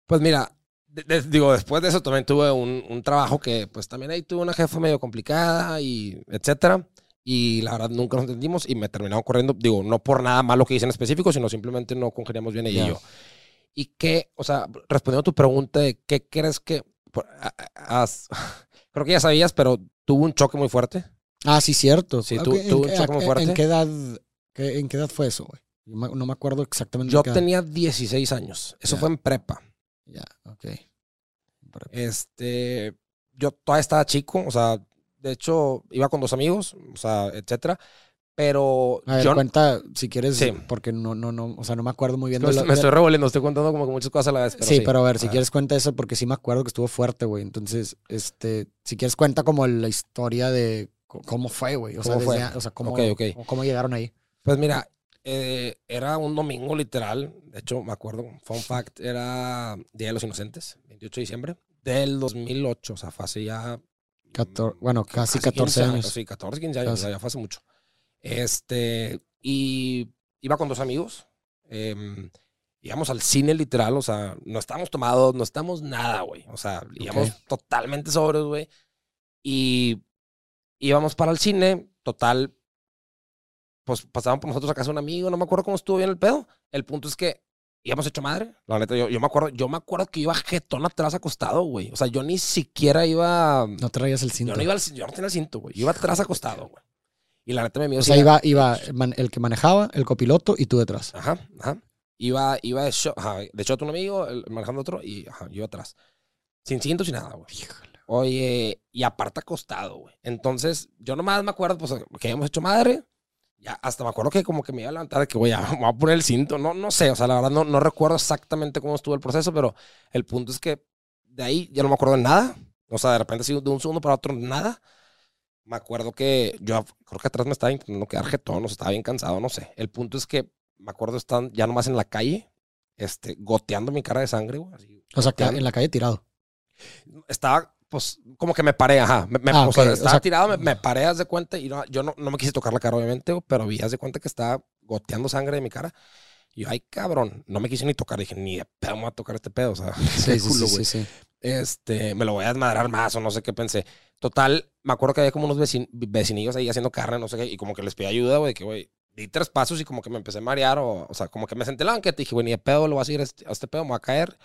Pues mira, de- de- digo, después de eso también tuve un, un trabajo que pues también ahí tuve una jefa medio complicada y etcétera. Y la verdad nunca nos entendimos y me terminaron corriendo, digo, no por nada malo que hice en específico, sino simplemente no congeniamos bien ella Ya. y yo. Y que, o sea, respondiendo a tu pregunta de qué crees que... has- creo que ya sabías, pero tuvo un choque muy fuerte. Ah, sí, cierto. Sí, Ok, tú- ¿en tuvo qué- un choque muy fuerte. ¿En qué edad, qué- en qué edad fue eso, güey? Yo no me acuerdo exactamente. Yo tenía 16 años. Eso fue en prepa. Ya, ok. Este, yo todavía estaba chico, o sea, de hecho, iba con dos amigos, o sea, etcétera. Pero A ver, yo cuenta si quieres, Sí. porque no, no, no, o sea, no me acuerdo muy bien me, de la- me de- estoy revolviendo, estoy contando como que muchas cosas a la vez. Pero sí, pero a ver, si quieres cuenta eso, porque sí me acuerdo que estuvo fuerte, güey. Entonces, este, si quieres cuenta como la historia de cómo fue, güey. O sea, o sea, cómo, cómo llegaron ahí. Pues mira, eh, era un domingo literal. De hecho, me acuerdo, fun fact, era Día de los Inocentes, 28 de diciembre del 2008. O sea, fue hace ya. Cator- bueno, casi 15 14 años. Sí, 14, 15 años. O Casi. sea, ya fue hace mucho. Este, y iba con dos amigos. em, íbamos al cine literal, o sea, no estábamos tomados, no estábamos nada, güey. O sea, íbamos Ok. totalmente sobrios, güey. Y íbamos para el cine, total, pues pasaban por nosotros a casa un amigo, no me acuerdo cómo estuvo bien el pedo. El punto es que íbamos hecho madre. La neta, yo, yo me acuerdo, yo me acuerdo que iba jetón atrás acostado, güey. O sea, yo ni siquiera iba. No traías el cinto. Yo no iba al, yo no tenía el cinto, güey. Yo iba atrás acostado, güey. Y la neta me miedo. o sea, iba, iba el que manejaba, el copiloto y tú detrás. Ajá, ajá. Iba, iba de shot, ajá, de shot un amigo, el- manejando otro, y ajá, yo atrás. Sin cinto, sin nada, güey. Oye, y aparte acostado, güey. Entonces, yo nomás me acuerdo, pues, que habíamos hecho madre. Ya, hasta me acuerdo que como que me iba a levantar de que, ya, me voy a poner el cinto. No, no sé, o sea, la verdad no, no recuerdo exactamente cómo estuvo el proceso, pero el punto es que de ahí ya no me acuerdo de nada. O sea, de repente, así, de un segundo para otro, nada. Me acuerdo que yo creo que atrás me estaba intentando quedar jetón, o sea, estaba bien cansado, no sé. El punto es que me acuerdo estar ya nomás en la calle, este, goteando mi cara de sangre, güey. así, O sea, que en la calle tirado. Estaba, pues, como que me paré, ajá. Me, me- Ah, o sea, o estaba sea- tirado, me, me paré, haz de cuenta, y no, yo no, no me quise tocar la cara, obviamente, pero vi, haz de cuenta que estaba goteando sangre de mi cara. Y yo, ay, cabrón, no me quise ni tocar. Dije, ni de pedo me voy a tocar este pedo, o sea, Sí, sí, culo, sí, güey. sí, sí. Este, me lo voy a desmadrar más o no sé qué pensé. Total, me acuerdo que había como unos vecin- vecinillos ahí haciendo carne, no sé qué, y como que les pedí ayuda, güey, que, güey, di tres pasos y como que me empecé a marear, o, o sea, como que me senté en la banqueta y dije, güey, ni de pedo lo voy a seguir a este, a este pedo, me voy a caer.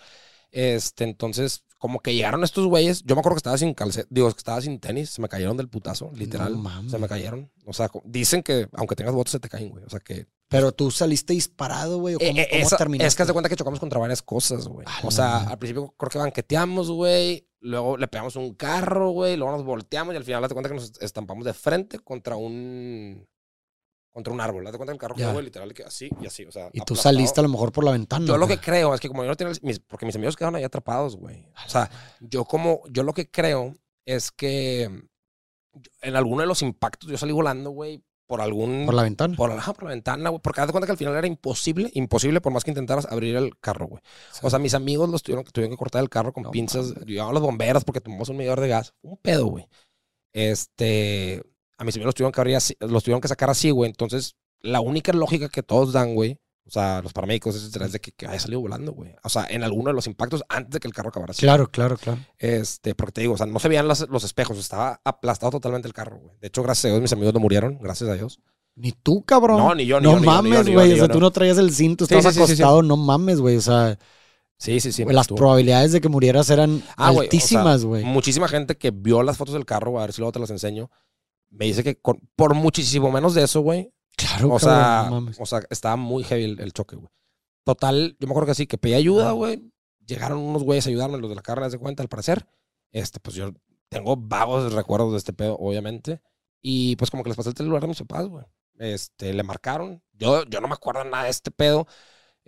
Este, entonces, como que llegaron estos güeyes, yo me acuerdo que estaba sin calcet, digo, que estaba sin tenis, se me cayeron del putazo, literal. No mames. se me cayeron. O sea, dicen que aunque tengas votos se te caen, güey. O sea que. Pero tú saliste disparado, güey. ¿o ¿Cómo, Eh, eh, cómo esa- terminaste? es que haz de cuenta que chocamos contra varias cosas, güey. Ah, O sea, al principio creo que banqueteamos, güey. Luego le pegamos un carro, güey. Luego nos volteamos y al final de cuenta que nos estampamos de frente contra un. Contra un árbol. Haz de cuenta el carro Ya. quedó, literal, que así y así. O sea, Y tú aplastado. saliste a lo mejor por la ventana. Yo lo güey. que creo es que como yo no tenía mis, porque mis amigos quedaron ahí atrapados, güey. O sea, yo como, yo lo que creo es que en alguno de los impactos yo salí volando, güey, por algún, Por la ventana. por, la, por la ventana, güey, porque haz de cuenta que al final era imposible, imposible por más que intentaras abrir el carro, güey. O sea, mis amigos los tuvieron, tuvieron que cortar el carro con No pinzas, mames. llegaban los bomberos porque tomamos un medidor de gas, un pedo, güey. Este, a mis amigos los tuvieron que abrir así, los tuvieron que sacar así, güey. Entonces, la única lógica que todos dan, güey, o sea, los paramédicos, etcétera, es de que, que haya salido volando, güey. O sea, en alguno de los impactos antes de que el carro acabara así. Claro, claro, claro. Este, porque te digo, o sea, no se veían las- los espejos, estaba aplastado totalmente el carro, güey. De hecho, gracias a Dios, mis amigos no murieron, gracias a Dios. Ni tú, cabrón. No, ni yo, ni no yo, mames, güey. O sea, no. tú no traías el cinto, estabas sí, sí, sí, acostado. No mames, güey. O sea, Sí, sí, sí. las estuvo- probabilidades de que murieras eran Ah, güey, o sea, altísimas, güey. muchísima gente que vio las fotos del carro, a ver si luego te las enseño, me dice que con- por muchísimo menos de eso, güey, claro, o cabrón, sea, no o sea, estaba muy heavy el, el choque, güey. Total, yo me acuerdo que sí, que pedí ayuda, güey. Llegaron unos güeyes a ayudarme, los de la carne, haz de cuenta, al parecer. Este, pues yo tengo vagos recuerdos de este pedo, obviamente. Y pues como que les pasé el celular a mis papás, güey. este, le marcaron. Yo, yo no me acuerdo nada de este pedo.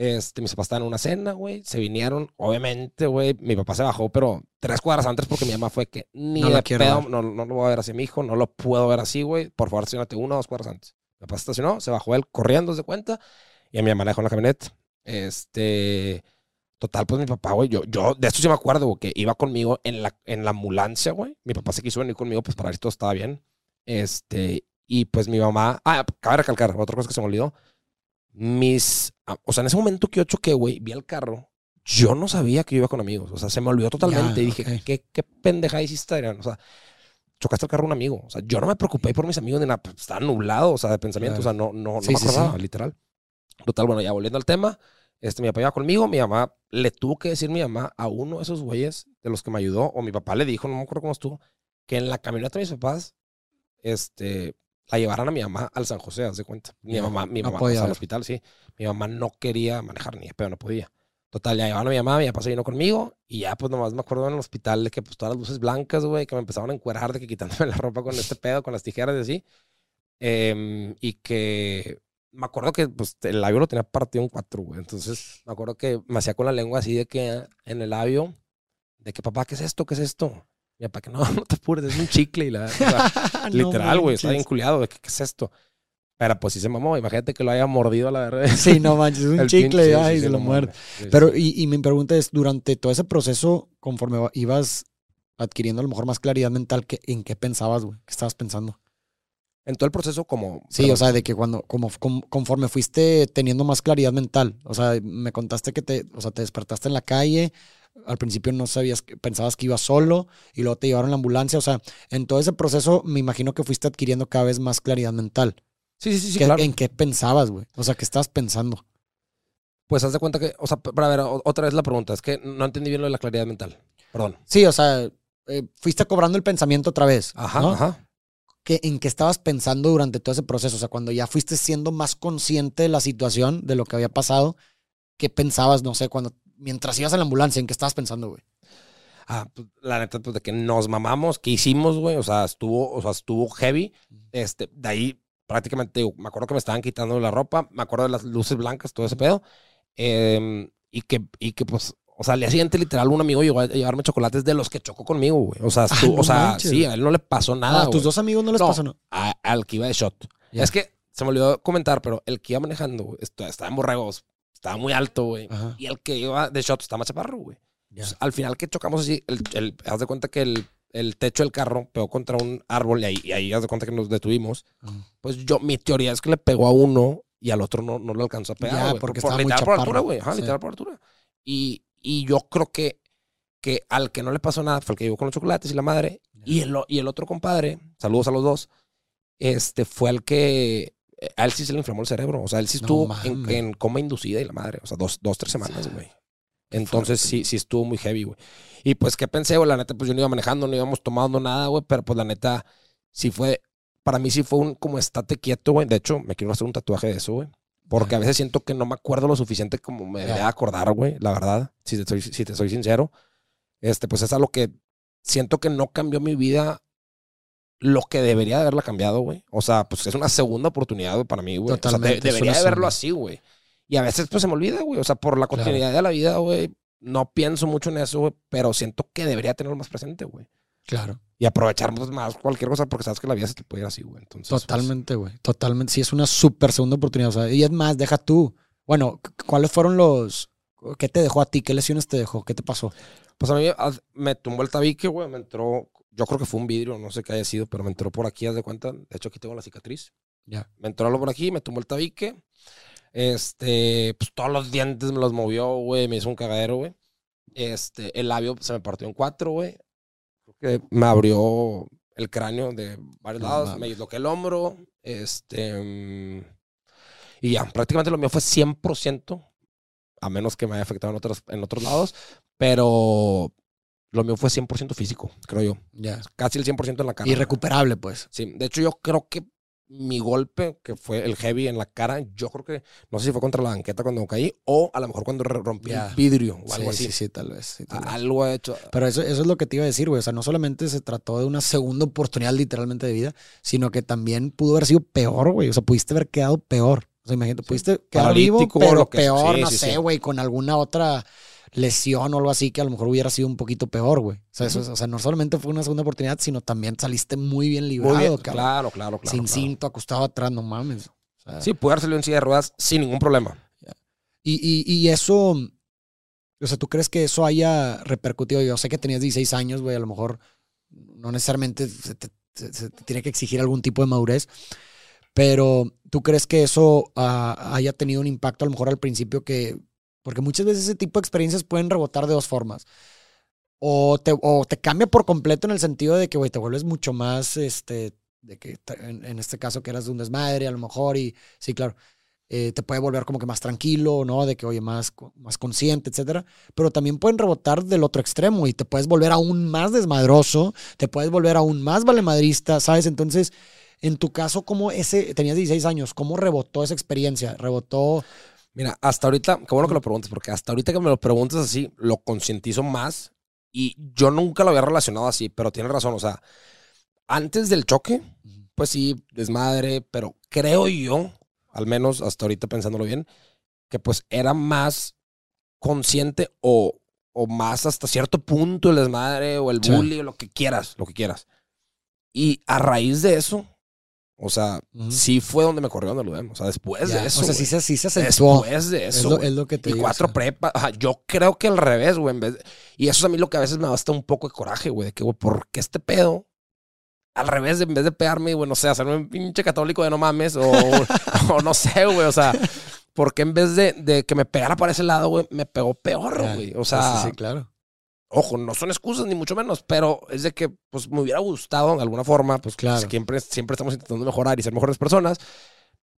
Este, mis papás estaban en una cena, güey. Se vinieron, obviamente, güey. Mi papá se bajó, pero tres cuadras antes porque mi mamá fue que ni No de quiero pedo, no, no lo voy a ver así, mi hijo. No lo puedo ver así, güey. Por favor, estacionate una o dos cuadras antes. Mi papá se estacionó, se bajó él corriendo, de cuenta. Y a mi mamá la dejó en la camioneta. Este. Total, pues mi papá, güey, yo, yo, de esto sí me acuerdo, güey, que iba conmigo en la, en la ambulancia, güey. Mi papá se quiso venir conmigo, pues para ver si todo estaba bien. Este, y pues mi mamá, ah, cabe recalcar, otra cosa que se me olvidó. Mis, ah, o sea, en ese momento que yo choqué, güey, vi el carro, yo no sabía que yo iba con amigos. O sea, se me olvidó totalmente. Y dije, ok. ¿qué, qué pendeja hiciste, Adrián? O sea, chocaste el carro a un amigo. O sea, yo no me preocupé por mis amigos ni nada. pues, Estaba nublado, o sea, de pensamiento. O sea, no, no, no Sí, me sí, acordaba, sí. literal. Total, bueno, ya volviendo al tema, este, mi papá iba conmigo, mi mamá le tuvo que decir mi mamá a uno de esos güeyes de los que me ayudó, o mi papá le dijo, no me acuerdo cómo estuvo, que en la camioneta de mis papás, este, la llevaran a mi mamá al San José, haz de cuenta. Mi mamá, mi no mamá, podía o sea, al hospital, sí. Mi mamá no quería manejar ni de pedo, no podía. Total, ya llevaron a mi mamá, mi papá se vino conmigo y ya pues nomás me acuerdo en el hospital de que pues todas las luces blancas, güey, que me empezaban a encuerar de que quitándome la ropa con este pedo, con las tijeras y así. Em, y que me acuerdo que pues el labio lo tenía partido en cuatro, güey. Entonces me acuerdo que me hacía con la lengua así de que en el labio, de que papá, ¿qué es esto? ¿Qué es esto? Mi papá, que no, no te apures, es un chicle y la... o sea, literal, güey, está bien culiado, que, ¿qué es esto? Pero pues sí se mamó, imagínate que lo haya mordido a la verdad. Sí, no manches, un El chicle pinche- ya sí, sí, se lo muerde. Sí, Pero, y, y mi pregunta es, durante todo ese proceso, conforme ibas adquiriendo a lo mejor más claridad mental, ¿qué- ¿en qué pensabas, güey? ¿Qué estabas pensando? En todo el proceso como... Sí, o sea, de que cuando, como, com- conforme fuiste teniendo más claridad mental, o sea, me contaste que te, o sea, te despertaste en la calle, al principio no sabías, que- pensabas que ibas solo y luego te llevaron la ambulancia, o sea, en todo ese proceso me imagino que fuiste adquiriendo cada vez más claridad mental. Sí, sí, sí, sí, ¿Qué- claro. ¿En qué pensabas, güey? O sea, ¿qué estabas pensando? Pues haz de cuenta que, o sea, para ver, otra vez la pregunta, es que no entendí bien lo de la claridad mental. Perdón. Sí, o sea, eh, fuiste cobrando el pensamiento otra vez. Ajá, ¿no? ajá. ¿Qué- ¿En qué estabas pensando durante todo ese proceso? O sea, cuando ya fuiste siendo más consciente de la situación, de lo que había pasado, ¿qué pensabas, no sé, cuando mientras ibas a la ambulancia, ¿en qué estabas pensando, güey? Ah, pues, la neta, pues de que nos mamamos, que hicimos, güey, o sea, estuvo, o sea, estuvo heavy. Este, de ahí prácticamente, digo, me acuerdo que me estaban quitando la ropa, me acuerdo de las luces blancas, todo ese pedo. Em, y que, y que pues, o sea, al día siguiente, literal, un amigo llegó a llevarme chocolates de los que chocó conmigo, güey. O sea, Ah, estuvo- no o sea, manches. sí, a él no le pasó nada. Ah, ¿A tus dos amigos no les No. pasó nada? A- al que iba de shot. Ya. Es que se me olvidó comentar, pero el que iba manejando, güey, est- estaba en borregos, estaba muy alto, güey. Y el que iba de shot estaba más chaparro, güey. Pues, al final que chocamos así, el, el- haz de cuenta que el, el techo del carro pegó contra un árbol y ahí, y ahí haz de cuenta que nos detuvimos. Ajá. Pues yo, mi teoría es que le pegó a uno y al otro no, no le alcanzó a pegar. Güey, porque por, estaba muy literal por chaparro. altura, güey. Ajá, Sí. literal por altura. Y, y yo creo que, que al que no le pasó nada fue el que llegó con los chocolates y la madre. Y el, y el otro compadre, saludos a los dos, este fue el que. A él sí se le inflamó el cerebro. O sea, él sí No estuvo en, mames. en coma inducida y la madre. O sea, dos, dos tres semanas, güey. Entonces fuerte. sí, sí estuvo muy heavy, güey. Y pues, ¿qué pensé, güey? La neta, pues yo no iba manejando, no íbamos tomando nada, güey. Pero pues la neta, sí fue. Para mí sí fue un como estate quieto, güey. De hecho, me quiero hacer un tatuaje de eso, güey. Porque a veces siento que no me acuerdo lo suficiente como me debería acordar, güey. La verdad, si te, soy, si te soy sincero. Este, pues es algo que siento que no cambió mi vida lo que debería de haberla cambiado, güey. O sea, pues es una segunda oportunidad güey, para mí, güey. O sea, de- debería de verlo así, güey. Y a veces pues se me olvida, güey. O sea, por la Claro. continuidad de la vida, güey, no pienso mucho en eso, güey. Pero siento que debería tenerlo más presente, güey. Claro. Y aprovechar pues, más cualquier cosa porque sabes que la vida se te puede ir así, güey. Entonces, pues, Totalmente, güey. Totalmente. Sí, es una súper segunda oportunidad. O sea, y es más, deja tú. Bueno, cu- ¿cuáles fueron los. ¿Qué te dejó a ti? ¿Qué lesiones te dejó? ¿Qué te pasó? Pues a mí haz- me tumbó el tabique, güey. Me entró, yo creo que fue un vidrio, no sé qué haya sido, pero me entró por aquí, haz de cuenta. De hecho, aquí tengo la cicatriz. Ya. Me entró algo por aquí, me tumbó el tabique. Este, pues todos los dientes me los movió, güey. Me hizo un cagadero, güey. Este, el labio se me partió en cuatro, güey. Creo que me abrió el cráneo de varios No lados. mames. Me disloqué el hombro. Este, mm, y ya, prácticamente lo mío fue 100%, a menos que me haya afectado en otros, en otros lados. Pero lo mío fue 100% físico, creo yo. Ya. Casi el 100% en la cara. Irrecuperable, pues. Sí, de hecho yo creo que mi golpe, que fue el heavy en la cara, yo creo que, no sé si fue contra la banqueta cuando caí, o a lo mejor cuando rompí Ya. el vidrio o algo Sí, así. Sí, sí, tal vez. sí, tal vez. Algo he hecho. Pero eso, eso es lo que te iba a decir, güey. O sea, no solamente se trató de una segunda oportunidad literalmente de vida, sino que también pudo haber sido peor, güey. O sea, pudiste haber quedado peor. O sea, imagínate, pudiste quedar vivo, Paralítico, pero lo que- peor, sí, no sé, güey, con alguna otra lesión o algo así que a lo mejor hubiera sido un poquito peor, güey. O, sea, eso es- o sea, no solamente fue una segunda oportunidad, sino también saliste muy bien librado, Muy bien, claro, claro, claro. Sin claro. cinto, acostado atrás, no mames. O sea, Sí, salido en silla de ruedas sin ningún problema. Y, y, y eso, o sea, ¿tú crees que eso haya repercutido? Yo sé que tenías 16 años, güey, a lo mejor no necesariamente se te, se- se te tiene que exigir algún tipo de madurez, pero ¿tú crees que eso ah, haya tenido un impacto a lo mejor al principio que, porque muchas veces ese tipo de experiencias pueden rebotar de dos formas. O te, o te cambia por completo en el sentido de que, güey, te vuelves mucho más, este, de que en, este caso que eras de un desmadre a lo mejor y sí, claro, eh, te puede volver como que más tranquilo, ¿no? De que, oye, más, más consciente, etcétera. Pero también pueden rebotar del otro extremo y te puedes volver aún más desmadroso, te puedes volver aún más valemadrista, ¿sabes? Entonces, en tu caso, ¿cómo ese, tenías 16 años, cómo rebotó esa experiencia? ¿Rebotó? Mira, hasta ahorita, qué bueno que lo preguntes, porque hasta ahorita que me lo preguntas así, lo concientizo más y yo nunca lo había relacionado así, pero tienes razón, o sea, antes del choque, pues sí, desmadre, pero creo yo, al menos hasta ahorita pensándolo bien, que pues era más consciente o, o más hasta cierto punto el desmadre o el Sí. bully o lo que quieras, lo que quieras. Y a raíz de eso, o sea, sí fue donde me corrieron del UDEM, o sea, después Ya, de eso. o sea, sí se, sí se acentuó. Después de Es eso. lo, güey. es lo que te y digo, cuatro o sea. prepas. Ajá, yo creo que al revés, güey. en vez de- y eso es a mí lo que a veces me da hasta un poco de coraje, güey. De que, güey, ¿por qué este pedo? Al revés, en vez de pegarme, güey, no sé, hacerme un pinche católico de no mames. O, o no sé, güey. O sea, ¿por qué en vez de, de que me pegara para ese lado, güey, me pegó peor, güey? O Sí, sea, sí, sí, claro. Ojo, no son excusas ni mucho menos, pero es de que, pues, me hubiera gustado de alguna forma, pues, Claro. siempre, siempre estamos intentando mejorar y ser mejores personas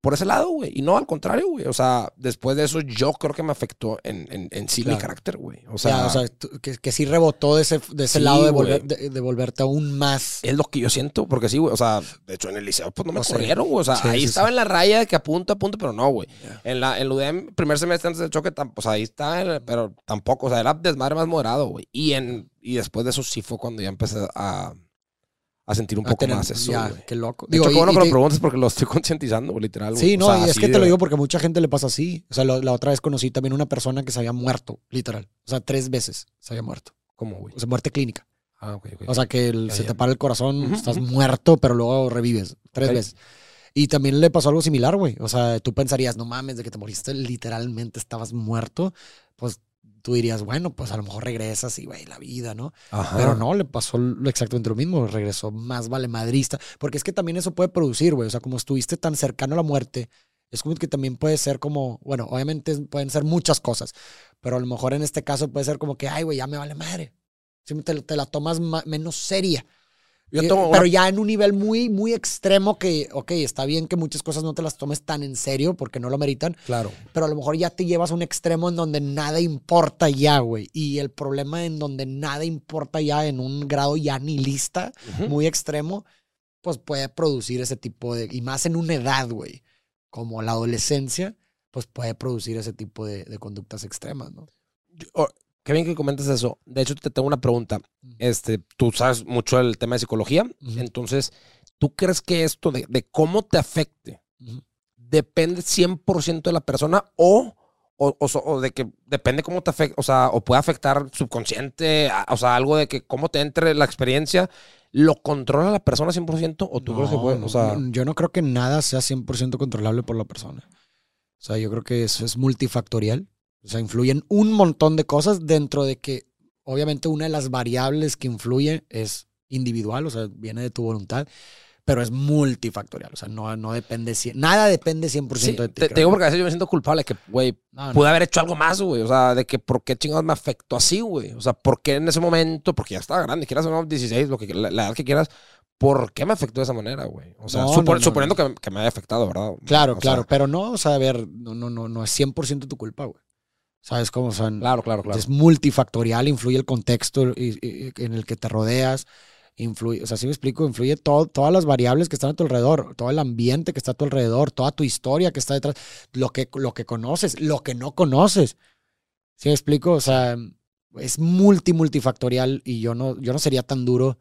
por ese lado, güey. Y no, al contrario, güey. O sea, después de eso, yo creo que me afectó en, en, en sí mi carácter, güey. O O sea, sea, o sea que, que sí rebotó de ese, de ese Sí, lado de, volver, de, de volverte aún más. es lo que yo siento, porque sí, güey. O sea, de hecho, en el liceo, pues no me O sea, corrieron, güey. O sea, sí, ahí sí, estaba en la raya de que apunta, apunta, pero no, güey. En la en el UDEM, primer semestre antes del choque, tam- pues ahí está, en- pero tampoco. O sea, era desmadre más moderado, güey. Y, en, y después de eso sí fue cuando ya empecé a, a sentir un a poco tener- más eso, ya, qué loco. De hecho, y- qué bueno y que lo preguntes porque lo estoy concientizando, literal. Sí, O no, sea, y es que te lo digo porque mucha gente le pasa así. O sea, lo- la otra vez conocí también una persona que se había muerto, literal. O sea, tres veces se había muerto. ¿Cómo, güey? O sea, muerte clínica. Ah, ok, ok. O sea, que el- se te para el corazón, estás muerto, pero luego revives tres veces. Y también le pasó algo similar, güey. O sea, tú pensarías, no mames, de que te moriste, literalmente estabas muerto. Pues tú dirías, bueno, pues a lo mejor regresas y, güey, la vida, ¿no? Ajá. Pero no, le pasó lo exactamente lo mismo. Regresó más vale madrista. Porque es que también eso puede producir, güey. O sea, como estuviste tan cercano a la muerte, es como que también puede ser como, bueno, obviamente pueden ser muchas cosas, pero a lo mejor en este caso puede ser como que, ay, güey, ya me vale madre. Sí, te, te la tomas ma- menos seria. Yo Eh, una- Pero ya en un nivel muy, muy extremo que, ok, está bien que muchas cosas no te las tomes tan en serio porque no lo meritan, Claro. pero a lo mejor ya te llevas a un extremo en donde nada importa ya, güey. Y el problema en donde nada importa ya en un grado ya nihilista, Ujú. muy extremo, pues puede producir ese tipo de, y más en una edad, güey, como la adolescencia, pues puede producir ese tipo de, de conductas extremas, ¿no? Yo- qué bien que comentas eso. De hecho, te tengo una pregunta. Este, tú sabes mucho del tema de psicología. Entonces, ¿tú crees que esto de, de cómo te afecte Ujú. depende 100% de la persona o, o, o de que depende cómo te afecta, o sea, o puede afectar subconsciente, a- o sea, algo de que cómo te entre la experiencia, ¿lo controla la persona 100% o tú crees que puede? O sea, yo no creo que nada sea 100% controlable por la persona. O sea, yo creo que eso es multifactorial. O sea, influyen un montón de cosas dentro de que, obviamente, una de las variables que influye es individual, o sea, viene de tu voluntad, pero es multifactorial. O sea, no, no depende, nada depende 100% sí, de ti. te, te digo porque a veces yo me siento culpable que, güey, No, no. pude haber hecho algo más, güey. O sea, de que por qué chingados me afectó así, güey. O sea, por qué en ese momento, porque ya estaba grande, quieras o no, 16, lo que, la, la edad que quieras, ¿por qué me afectó de esa manera, güey? O sea, No, no, no, suponiendo Que, que me haya afectado, ¿verdad? Claro, O sea, claro, pero no, o sea, a ver, no, no, no, no es 100% tu culpa, güey. ¿Sabes cómo? Sea, Claro, claro, claro. Es multifactorial, influye el contexto y- y- en el que te rodeas, influye, o sea, si me explico, influye todo, todas las variables que están a tu alrededor, todo el ambiente que está a tu alrededor, toda tu historia que está detrás, lo que, lo que conoces, lo que no conoces. ¿Sí me explico? O sea, es multi, multifactorial y yo no, yo no sería tan duro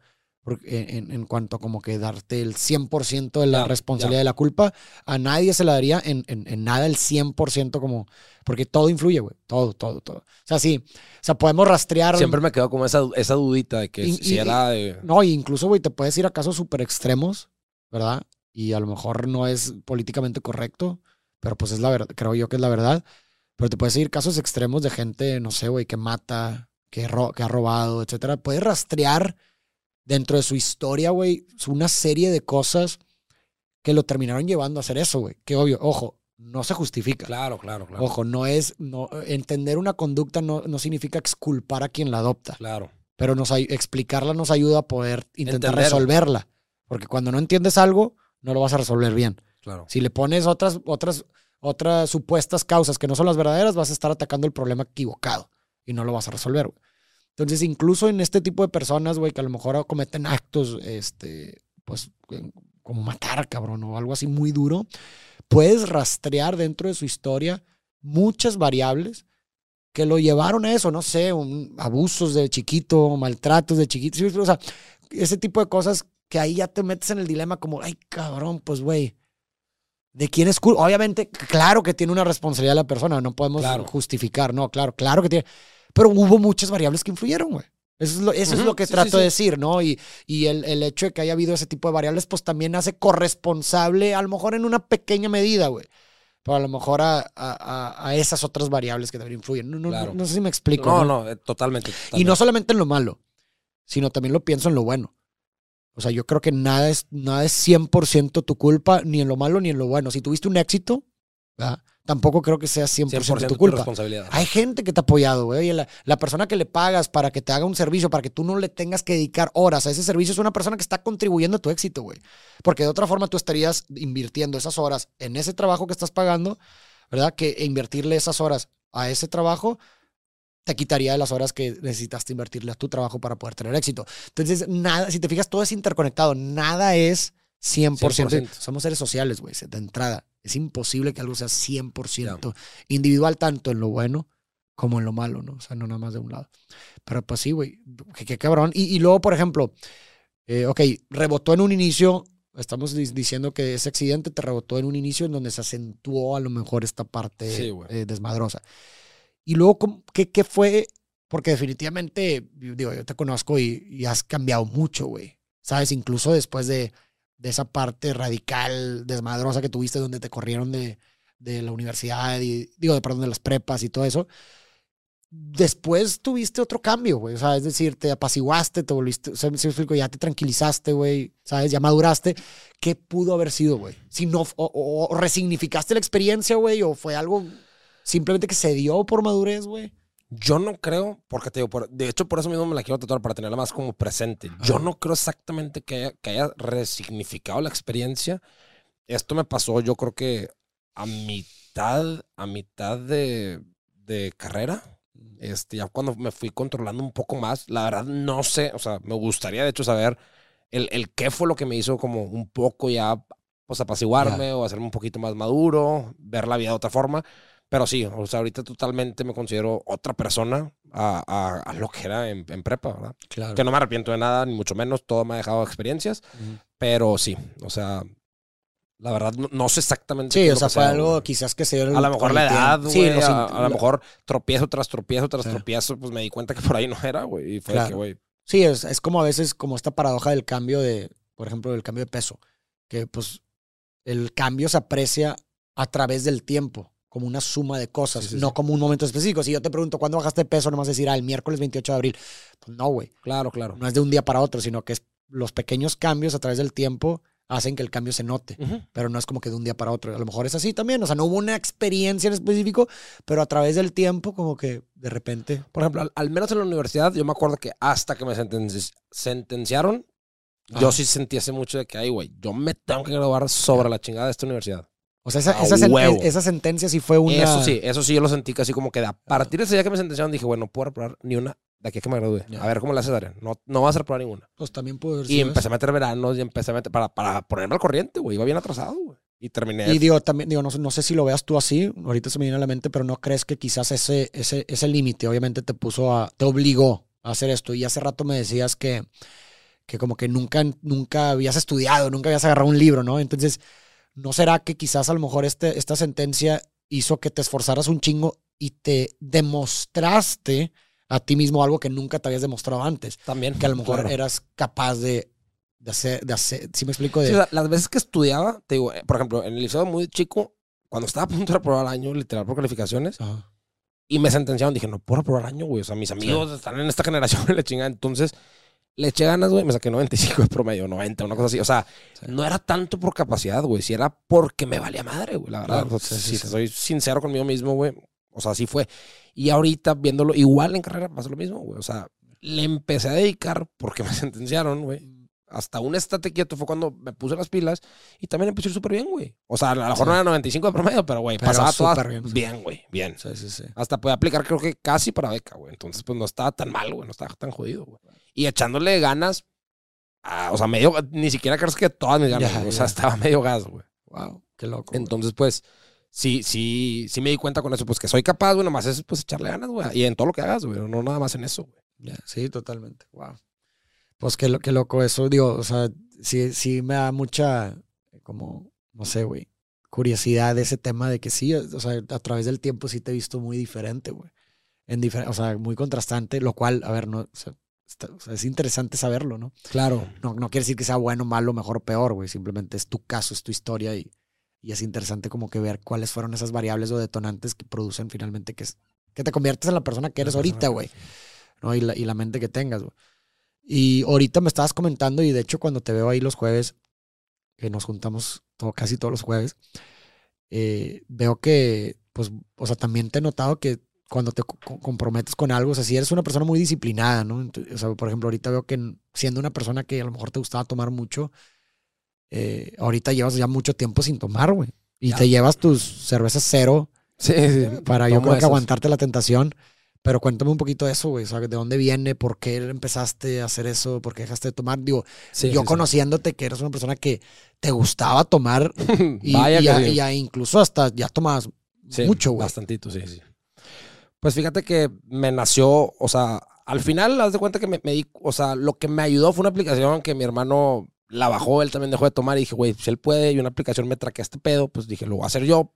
en, en, cuanto como que darte el 100% de la responsabilidad de la culpa. A nadie se la daría en, en nada el 100% como... Porque todo influye, güey. Todo, todo, todo. O sea, sí. O sea, podemos rastrear... Siempre me quedo como esa, esa dudita de que si era de... No, incluso, güey, te puedes ir a casos súper extremos, ¿verdad? Y a lo mejor no es políticamente correcto, pero pues es la verdad, creo yo que es la verdad. Pero te puedes ir casos extremos de gente, no sé, güey, que mata, que, que ha robado, etcétera. Puedes rastrear dentro de su historia, güey, una serie de cosas que lo terminaron llevando a hacer eso, güey. Que obvio, ojo, no se justifica. Claro, claro, claro. Ojo, no es, no, entender una conducta no, no significa exculpar a quien la adopta. Claro. Pero nos, explicarla nos ayuda a poder intentar resolverla. Porque cuando no entiendes algo, no lo vas a resolver bien. Claro. Si le pones otras, otras, otras supuestas causas que no son las verdaderas, vas a estar atacando el problema equivocado y no lo vas a resolver. Güey. Entonces, incluso en este tipo de personas, güey, que a lo mejor cometen actos, este, pues, como matar, cabrón, o algo así muy duro, puedes rastrear dentro de su historia muchas variables que lo llevaron a eso, no sé, un, abusos de chiquito, maltratos de chiquito, o sea, ese tipo de cosas que ahí ya te metes en el dilema como, ay, cabrón, pues, güey, ¿de quién es culpa? Obviamente, claro que tiene una responsabilidad la persona, no podemos justificar, no, claro, claro que tiene, pero hubo muchas variables que influyeron, güey. Eso es lo, eso es lo que trato de decir, ¿no? Y, y el, el, hecho de que haya habido ese tipo de variables, pues también hace corresponsable, a lo mejor en una pequeña medida, güey. Pero a lo mejor a, a, a esas otras variables que también influyen. No, no, no, sé si me explico. No, no, eh, totalmente, Y no solamente en lo malo, sino también lo pienso en lo bueno. O sea, yo creo que nada es, nada es 100% tu culpa, ni en lo malo ni en lo bueno. Si tuviste un éxito, ¿verdad? Tampoco creo que sea 100%, tu culpa. responsabilidad. Hay gente que te ha apoyado, güey. La, la, persona que le pagas para que te haga un servicio, para que tú no le tengas que dedicar horas a ese servicio, es una persona que está contribuyendo a tu éxito, güey. Porque de otra forma tú estarías invirtiendo esas horas en ese trabajo que estás pagando, ¿verdad? Que invertirle esas horas a ese trabajo te quitaría de las horas que necesitaste invertirle a tu trabajo para poder tener éxito. Entonces, nada, si te fijas, todo es interconectado. Nada es 100%. 100%. Somos seres sociales, güey, de entrada. Es imposible que algo sea 100% individual, tanto en lo bueno como en lo malo, ¿no? O sea, no nada más de un lado. Pero pues sí, güey, qué, cabrón. Y, luego, por ejemplo, eh, ok, rebotó en un inicio, estamos diciendo que ese accidente te rebotó en un inicio en donde se acentuó a lo mejor esta parte eh, desmadrosa. Y luego, ¿qué, ¿qué, fue? Porque definitivamente, digo, yo te conozco y, y has cambiado mucho, güey. ¿Sabes? Incluso después de de esa parte radical, desmadrosa que tuviste donde te corrieron de, de la universidad digo, de, perdón, de las prepas y todo eso. Después tuviste otro cambio, güey. O sea, es decir, te apaciguaste, te volviste, o sea, ya te tranquilizaste, güey, ¿sabes? Ya maduraste. ¿Qué pudo haber sido, güey? Si no, o, o resignificaste la experiencia, güey, o fue algo simplemente que se dio por madurez, güey. Yo no creo, porque te digo, de hecho por eso mismo me la quiero tatuar, para tenerla más como presente. Yo no creo exactamente que haya, que haya resignificado la experiencia. Esto me pasó, yo creo que a mitad, a mitad de, de carrera. Este, ya cuando me fui controlando un poco más, la verdad no sé, o sea, me gustaría de hecho saber el, el qué fue lo que me hizo como un poco ya, pues apaciguarme o hacerme un poquito más maduro, ver la vida de otra forma. Pero sí, o sea, ahorita totalmente me considero otra persona a, a, lo que era en, prepa, ¿verdad? Claro. Que no me arrepiento de nada, ni mucho menos, todo me ha dejado experiencias, pero sí, o sea, la verdad no, sé exactamente. Sí, o sea, fue algo quizás que se dio A lo mejor la edad, güey, a, lo mejor tropiezo tras tropiezo tras tropiezo, pues me di cuenta que por ahí no era, güey, y fue que, güey. Sí, es, es como a veces como esta paradoja del cambio de, por ejemplo, del cambio de peso, que pues el cambio se aprecia a través del tiempo como una suma de cosas, no como un momento específico. Si yo te pregunto, ¿cuándo bajaste de peso? No vas a decir, ah, el miércoles 28 de abril. Pues no, güey. Claro, claro. No es de un día para otro, sino que es los pequeños cambios a través del tiempo hacen que el cambio se note, pero no es como que de un día para otro. A lo mejor es así también, o sea, no hubo una experiencia en específico, pero a través del tiempo como que de repente... Por ejemplo, al, menos en la universidad, yo me acuerdo que hasta que me sentenciaron, yo sí sentí hace mucho de que, ay, güey, yo me tengo que graduar sobre la chingada de esta universidad. O sea, esa, esa, sentencia sí fue una. Eso sí, eso sí, yo lo sentí casi como que a partir de ese día que me sentenciaron dije, bueno, no puedo reprobar ni una de aquí a que me gradúe. Ya. A ver cómo le haces, Adrián. No, no vas a reprobar ninguna. Pues también puede haber Y empecé a meter veranos y empecé a meter para, para ponerme al corriente, güey. Iba bien atrasado, güey. Y terminé. Y digo, también, digo, no, sé- no sé si lo veas tú así, ahorita se me viene a la mente, pero no crees que quizás ese, ese, ese límite obviamente te puso a, te obligó a hacer esto. Y hace rato me decías que, que como que nunca, nunca habías estudiado, nunca habías agarrado un libro, ¿no? Entonces, ¿no será que quizás a lo mejor este, esta sentencia hizo que te esforzaras un chingo y te demostraste a ti mismo algo que nunca te habías demostrado antes? también. Que a lo mejor Claro. eras capaz de, de hacer, de hacer, ¿sí me explico? De, Sí, o sea, las veces que estudiaba, te digo, por ejemplo, en el liceo muy chico, cuando estaba a punto de reprobar el año, literal por calificaciones, Ajá. y me sentenciaron, dije, no puedo reprobar el año, güey. O sea, mis amigos están en esta generación y le chingan. Entonces, le eché ganas, güey. Me saqué 95 de promedio, 90, una cosa así. O sea, Sí. no era tanto por capacidad, güey. Si era porque me valía madre, güey, la verdad. Claro, sí, si sí. soy sincero conmigo mismo, güey. O sea, así fue. Y ahorita, viéndolo igual en carrera, pasa lo mismo, güey. O sea, le empecé a dedicar porque me sentenciaron, güey. Hasta un estate quieto fue cuando me puse las pilas y también empecé a ir súper bien, güey. O sea, a lo mejor no era 95 de promedio, pero, güey, Pero pasaba todas bien, güey, bien. Sí, sí, sí. Hasta podía aplicar, creo que casi para beca, güey. Entonces, pues no estaba tan mal, güey. No estaba tan jodido, güey. Y echándole ganas, a- o sea, medio, ni siquiera crees que todas mis ganas, Ya. O ya. sea, estaba medio gas, güey. Wow, qué loco. güey. Entonces, pues, sí, sí, sí me di cuenta con eso, pues que soy capaz, güey. Nomás es, pues, echarle ganas, güey. Y en todo lo que hagas, güey. No nada más en eso, güey. Ya, sí, totalmente. Wow. Pues qué, lo- qué loco eso, digo, o sea, sí, sí me da mucha, como, no sé, güey, curiosidad de ese tema de que sí, o sea, a través del tiempo sí te he visto muy diferente, güey. En difer- o sea, muy contrastante, lo cual, a ver, no, o sea, está- o sea, es interesante saberlo, ¿no? Claro. No, no quiere decir que sea bueno, malo, mejor o peor, güey. Simplemente es tu caso, es tu historia y, y es interesante como que ver cuáles fueron esas variables o detonantes que producen finalmente que, es- que te conviertes en la persona que eres ahorita, güey. ¿no? Y, la, y la mente que tengas, güey. Y ahorita me estabas comentando y de hecho cuando te veo ahí los jueves, que nos juntamos todo, casi todos los jueves, eh, veo que, pues, o sea, también te he notado que cuando te co- co- comprometes con algo, o sea, si eres una persona muy disciplinada, ¿no? O sea, por ejemplo, ahorita veo que siendo una persona que a lo mejor te gustaba tomar mucho, eh, ahorita llevas ya mucho tiempo sin tomar, güey. Y Ya. te llevas tus cervezas cero Sí, sí. para yo creo que aguantarte la tentación. Pero cuéntame un poquito de eso, güey. O sea, ¿de dónde viene? ¿Por qué empezaste a hacer eso? ¿Por qué dejaste de tomar? Digo, Sí, yo sí, sí. conociéndote que eres una persona que te gustaba tomar y, Vaya y a- sí. y a incluso hasta ya tomas Sí, mucho, güey. Bastantito, sí, sí. Pues fíjate que me nació, o sea, al final, haz de cuenta que me, me di, o sea, lo que me ayudó fue una aplicación que mi hermano la bajó, él también dejó de tomar y dije, güey, si él puede y una aplicación me traquea este pedo, pues dije, lo voy a hacer yo.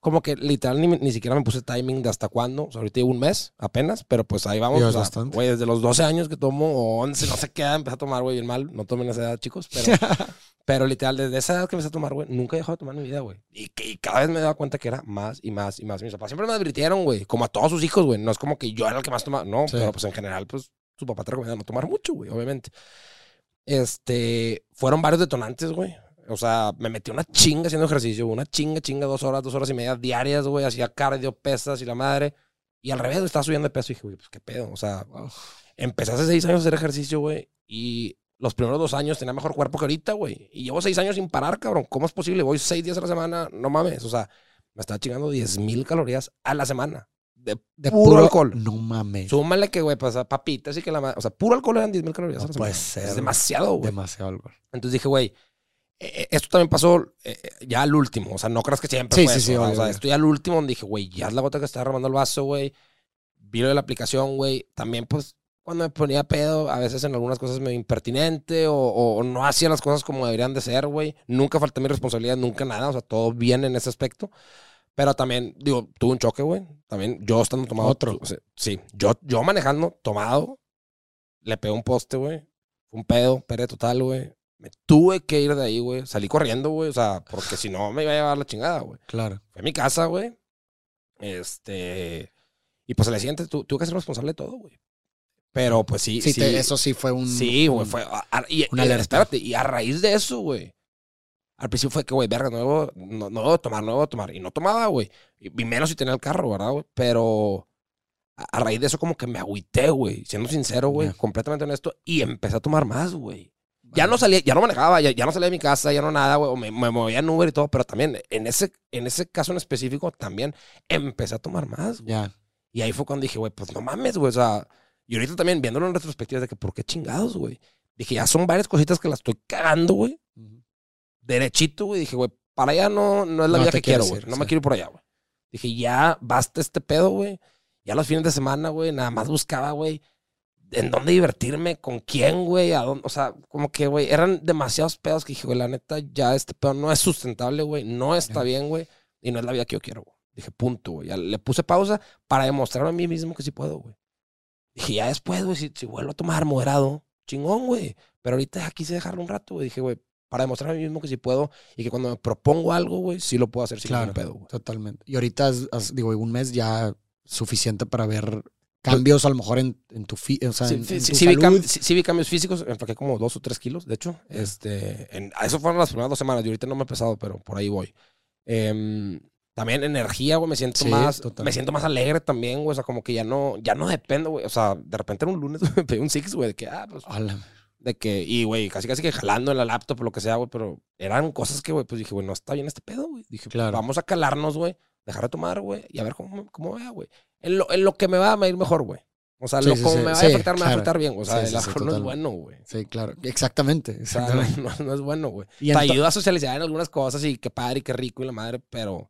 Como que literal ni, ni siquiera me puse timing de hasta cuándo, o sea, ahorita llevo un mes apenas, pero pues ahí vamos. O sea. Güey, desde los 12 años que tomo, o 11, no sé qué edad empecé a tomar, güey, bien mal, no tomen esa edad, chicos, pero... Pero literal, desde esa edad que empecé a tomar, güey, nunca he dejado de tomar en mi vida, güey. Y, que, y cada vez me daba cuenta que era más y más y más. Mis papás siempre me advirtieron, güey, como a todos sus hijos, güey. No es como que yo era el que más tomaba, no, Sí. pero pues en general, pues su papá te recomienda no tomar mucho, güey, obviamente. Este, fueron varios detonantes, güey. O sea, me metí una chinga haciendo ejercicio, una chinga, chinga, dos horas, dos horas y media diarias, güey. Hacía cardio, pesas y la madre. Y al revés, estaba subiendo de peso y dije, güey, pues qué pedo. O sea, empecé hace seis años a hacer ejercicio, güey. Y los primeros dos años tenía mejor cuerpo que ahorita, güey. Y llevo seis años sin parar, cabrón. ¿Cómo es posible? Voy seis días a la semana. No mames. O sea, me estaba chingando 10 mil calorías a la semana. De, De puro, alcohol. No mames. Súmale que, güey, pues papitas y que la. O sea, puro alcohol eran 10 mil calorías No a la puede semana. ser, Es demasiado, güey. Demasiado alcohol. Entonces dije, güey, eh, esto también pasó eh, eh, ya al último. O sea, no creas que siempre Sí, fue sí, eso, sí, ¿no? O sea, obvio. esto ya al último donde dije, güey, ya es la gota que está derramando el vaso, güey. Vi lo de la aplicación, güey. También, pues, cuando me ponía pedo, a veces en algunas cosas me impertinente o, o no hacía las cosas como deberían de ser, güey. Nunca falté mi responsabilidad, nunca nada. O sea, todo bien en ese aspecto. Pero también, digo, tuve un choque, güey. También yo estando tomado. Otro. o sea, sí, yo, yo manejando, tomado, le pegué un poste, güey. Fue un pedo, pere total, güey. Me tuve que ir de ahí, güey. Salí corriendo, güey. O sea, porque si no me iba a llevar la chingada, güey. Claro. Fui a mi casa, güey. Este. Y pues al siguiente tu- tuve que ser responsable de todo, güey. Pero pues sí, Sí, sí. te- eso sí fue un. Sí, güey, fue. a- a- y, una y- espérate, y a raíz de eso, güey. Al principio fue que, güey, verga, no debo, no, no debo tomar, no debo tomar. Y no tomaba, güey. Y, menos si tenía el carro, ¿verdad, güey? Pero a, a raíz de eso, como que me agüité, güey. Siendo sincero, güey, Ya. completamente honesto. Y empecé a tomar más, güey. Ya no salía, ya no manejaba, ya, ya no salía de mi casa, ya no nada, güey. Me, me movía en Uber y todo, pero también en ese, en ese caso en específico, también empecé a tomar más, güey. Ya. Y ahí fue cuando dije, güey, pues no mames, güey. O sea, Y ahorita también viéndolo en retrospectiva de que, ¿por qué chingados, güey? Dije, ya son varias cositas que las estoy cagando, güey. Derechito, güey. Dije, güey, para allá no, no es la No vida que quiero, güey. No sí. me quiero ir por allá, güey. Dije, ya basta este pedo, güey. Ya los fines de semana, güey, nada más buscaba, güey, en dónde divertirme, con quién, güey, a dónde, o sea, como que, güey, eran demasiados pedos que dije, güey, la neta, ya este pedo no es sustentable, güey, no está bien, güey, y no es la vida que yo quiero, güey. Dije, punto, güey. Ya le puse pausa para demostrarme a mí mismo que sí puedo, güey. Dije, ya después, güey, si, si vuelvo a tomar moderado, chingón, güey. Pero ahorita quise dejarlo un rato, güey. Dije, güey, para demostrarme a mí mismo que sí puedo y que cuando me propongo algo, güey, sí lo puedo hacer sin Claro. ningún pedo, güey. Totalmente. Y ahorita, has- has- digo, un mes ya suficiente para ver cambios a lo mejor en, en tu, fi- o sea, Sí, en, sí, en tu sí vi cam- sí- vi cambios físicos, enfraqué como dos o tres kilos, de hecho. Este, en, eso fueron las primeras dos semanas. Yo ahorita no me he pesado, pero por ahí voy. Em, también energía, güey, me siento Sí, más, totalmente. me siento más alegre también, güey. O sea, como que ya no, ya no dependo, güey. O sea, de repente era un lunes, me pedí un six, güey, de que, ah, pues, Ala. de que, y güey, casi casi que jalando en la laptop o lo que sea, güey, pero eran cosas que, güey, pues dije, güey, no está bien este pedo, güey. Dije, Claro. vamos a calarnos, güey, dejar de tomar, güey, y a ver cómo, cómo vea, güey. En lo, en lo que me va a ir mejor, güey. O sea, Sí, lo sí, como sí. me va a afectar, me va a afectar bien. O sea, el alcohol no es bueno, güey. Sí, claro. Exactamente. O sea, exactamente. no, no- no es bueno, güey. Te ayuda a socializar en algunas cosas y qué padre y qué rico y la madre, pero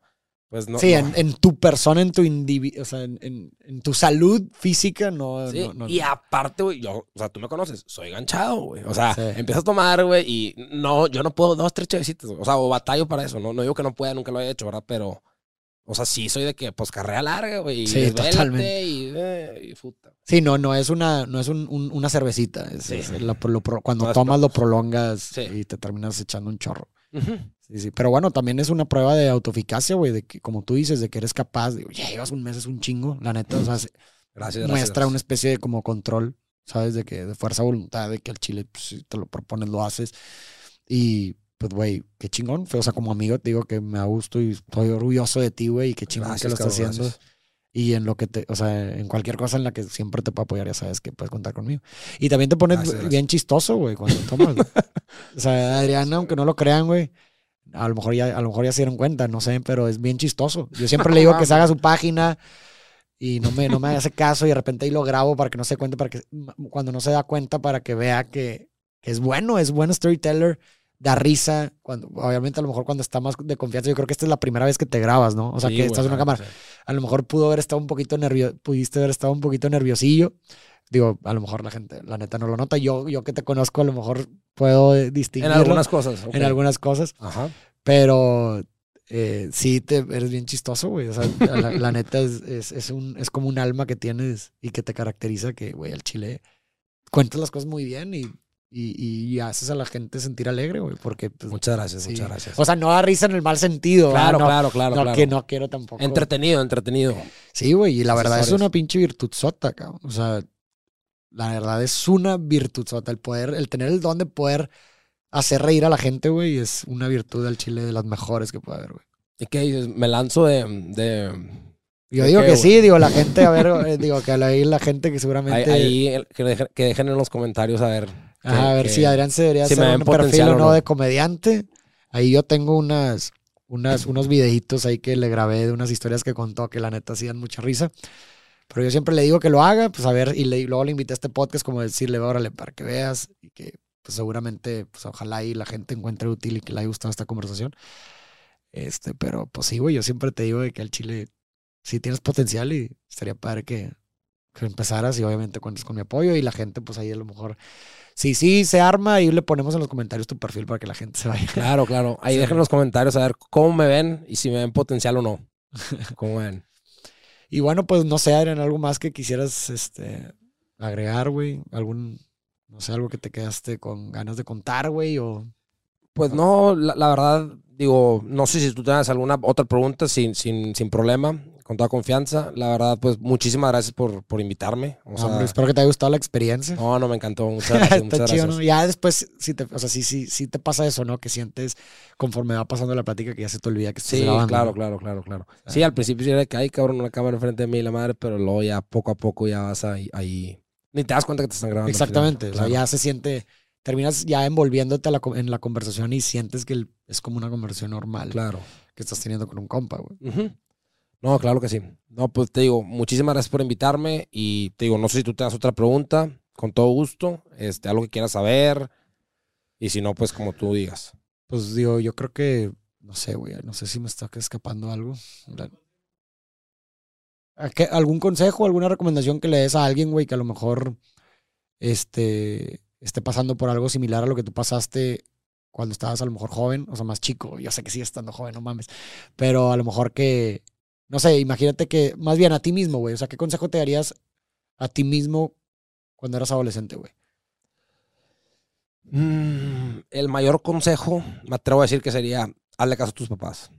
pues no. sí, no. En, en tu persona, en tu individuo, o sea, en, en- en tu salud física, no. Sí, no, no- y aparte, güey, yo, o sea, tú me conoces, soy ganchado, güey. O sea, Sí. empiezas a tomar, güey, y no, yo no puedo dos, tres chavecitas, o sea, o batallo para eso, no, no digo que no pueda, nunca lo he hecho, ¿verdad? Pero, o sea, sí soy de que, pues, carrera larga, güey, y Sí, desvélate, totalmente. Y, eh, y puta. Sí, no, no es una, no es un- un- una cervecita. es- Sí. es lo- cuando tomas lo prolongas y te terminas echando un chorro. Ujú. Sí, sí. Pero bueno, también es una prueba de autoeficacia, güey, de que, como tú dices, de que eres capaz, de, ya llevas un mes, es un chingo, la neta, o sea, se- Gracias, muestra gracias. una especie de como control, ¿sabes? De que de fuerza voluntad, de que al chile, pues, si te lo propones, lo haces. Y, pues, güey, qué chingón. O sea, como amigo te digo que me da gusto y estoy orgulloso de ti, güey, y qué chingón que Gracias, lo estás cabrón, haciendo. Y en lo que te, o sea, en cualquier cosa en la que siempre te puedo apoyar, ya sabes que puedes contar conmigo. Y también te pones bien chistoso, güey, cuando tomas. o sea, Adriana, aunque no lo crean, güey, a lo mejor ya, a lo mejor ya se dieron cuenta, no sé, pero es bien chistoso. Yo siempre le digo que se haga su página y no me, no me hace caso y de repente ahí lo grabo para que no se cuente, para que cuando no se da cuenta, para que vea que, que es bueno, es buen storyteller, da risa. Cuando, obviamente, a lo mejor cuando está más de confianza, yo creo que esta es la primera vez que te grabas, ¿no? O sea, Sí, que estás en una cámara. sí. A lo mejor pudo haber estado un poquito nervioso, pudiste haber estado un poquito nerviosillo. Digo, a lo mejor la gente, la neta, no lo nota. Yo, yo que te conozco, a lo mejor puedo eh, En algunas cosas. en algunas cosas, Ajá. pero eh, sí te, eres bien chistoso, güey. O sea, la, la neta es, es, es un, es como un alma que tienes y que te caracteriza que, güey, al chile cuentas las cosas muy bien y, y, y haces a la gente sentir alegre, güey, porque... pues, Muchas gracias, sí. muchas gracias. O sea, no da risa en el mal sentido. claro, ¿verdad? no, claro, claro, no, claro. que no quiero tampoco. Entretenido, entretenido. Sí, güey, y la verdad es una pinche virtud sota, cabrón. O sea, la verdad es una virtud sota. El poder, el tener el don de poder hacer reír a la gente, güey, es una virtud del chile de las mejores que puede haber, güey. ¿Y qué dices? Me lanzo de. de Yo ¿De digo qué, que sí, digo, la gente, a ver, eh, digo que ahí la gente que seguramente. ahí que, dejen, que dejen en los comentarios a ver. Ajá, a ver que- si Adrián se debería si hacer un perfil o o no no. de comediante. Ahí yo tengo unas, unas, unos videitos ahí que le grabé de unas historias que contó que la neta hacían mucha risa. Pero yo siempre le digo que lo haga, pues a ver, y, le- y luego le invité a este podcast como decirle, órale, para que veas y que pues seguramente, pues ojalá ahí la gente encuentre útil y que le haya gustado esta conversación. Este, pero pues sí, güey, yo siempre te digo de que al Chile sí tienes potencial y estaría padre que, que empezaras y obviamente cuentas con mi apoyo y la gente pues ahí a lo mejor, sí, sí, se arma ahí le ponemos en los comentarios tu perfil para que la gente se vaya. Claro, claro. Ahí Sí. dejen en los comentarios a ver cómo me ven y si me ven potencial o no. ¿Cómo ven? Y bueno, pues no sé, Adrián, algo más que quisieras este, agregar, güey, algún, no sé, algo que te quedaste con ganas de contar, güey, o... Pues no, la, verdad, digo, no sé si tú tienes alguna otra pregunta sin, sin, sin problema, con toda confianza. La verdad, pues muchísimas gracias por, por invitarme. O sea, Hombre, espero que te haya gustado la experiencia. no, no me encantó. Muchas gracias, Está muchas chido, gracias. ¿no? Ya después, sí te, o sea, sí, sí, sí te pasa eso, ¿no? Que sientes conforme va pasando la plática que ya se te olvida que estás Sí, grabando, claro, ¿no? claro, claro, claro. Sí, al principio sí era que, ay, cabrón, una cámara enfrente de mí, la madre, pero luego ya poco a poco ya vas ahí, ahí- ni te das cuenta que te están grabando. al final. Exactamente, o sea, ya se siente, terminas ya envolviéndote a la en la conversación y sientes que el- es como una conversación normal Claro. que estás teniendo con un compa, güey. Ujú. No, claro que sí. No, pues te digo, muchísimas gracias por invitarme y te digo, no sé si tú te das otra pregunta, con todo gusto, este, algo que quieras saber y si no, pues como tú digas. Pues digo, yo creo que, no sé, güey, no sé si me está escapando algo. ¿Algún consejo, alguna recomendación que le des a alguien, güey, que a lo mejor este, esté pasando por algo similar a lo que tú pasaste cuando estabas a lo mejor joven, o sea, más chico? Yo sé que sigue estando joven, no mames. Pero a lo mejor que, no sé, imagínate que, más bien a ti mismo, güey, o sea, ¿qué consejo te darías a ti mismo cuando eras adolescente, güey? Mm, el mayor consejo, me atrevo a decir que sería, hazle caso a tus papás.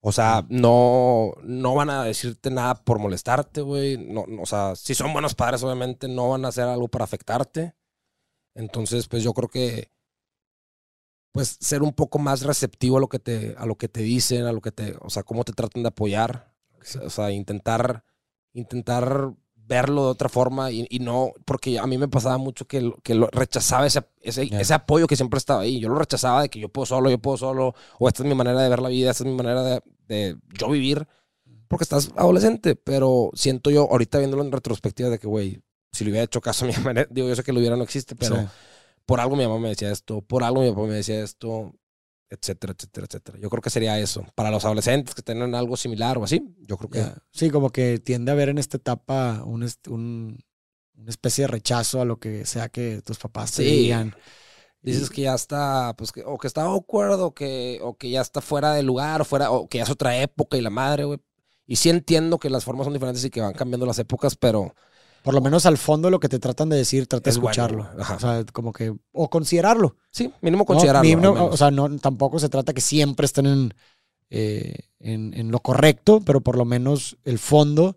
O sea, no, no van a decirte nada por molestarte, güey. No, o sea, si son buenos padres, obviamente, no van a hacer algo para afectarte. Entonces, pues yo creo que, pues, ser un poco más receptivo a lo que te, a lo que te dicen, a lo que te, o sea, cómo te tratan de apoyar. O sea, intentar, intentar verlo de otra forma y, no, porque a mí me pasaba mucho que, que lo rechazaba ese, ese, apoyo que siempre estaba ahí. Yo lo rechazaba de que yo puedo solo, yo puedo solo, o esta es mi manera de ver la vida, esta es mi manera de, de yo vivir, porque estás adolescente, pero siento yo, ahorita viéndolo en retrospectiva, de que, güey, si le hubiera hecho caso a mi manera, digo, yo sé que lo hubiera no existe, pero por algo mi mamá me decía esto, por algo mi papá me decía esto, etcétera, etcétera, etcétera. Yo creo que sería eso. Para los adolescentes que tengan algo similar o así, yo creo que... Sí, como que tiende a haber en esta etapa un, un, una especie de rechazo a lo que sea que tus papás te digan. Dices que ya está, pues, que, o que está acuerdo, o que, o que ya está fuera de lugar, o, fuera, o que ya es otra época y la madre, güey. Y sí entiendo que las formas son diferentes y que van cambiando las épocas, pero por lo menos al fondo lo que te tratan de decir, trata de escucharlo. o sea, como que, o considerarlo. Sí, mínimo considerarlo. o sea, no, tampoco se trata que siempre estén en, eh, en, lo correcto, pero por lo menos el fondo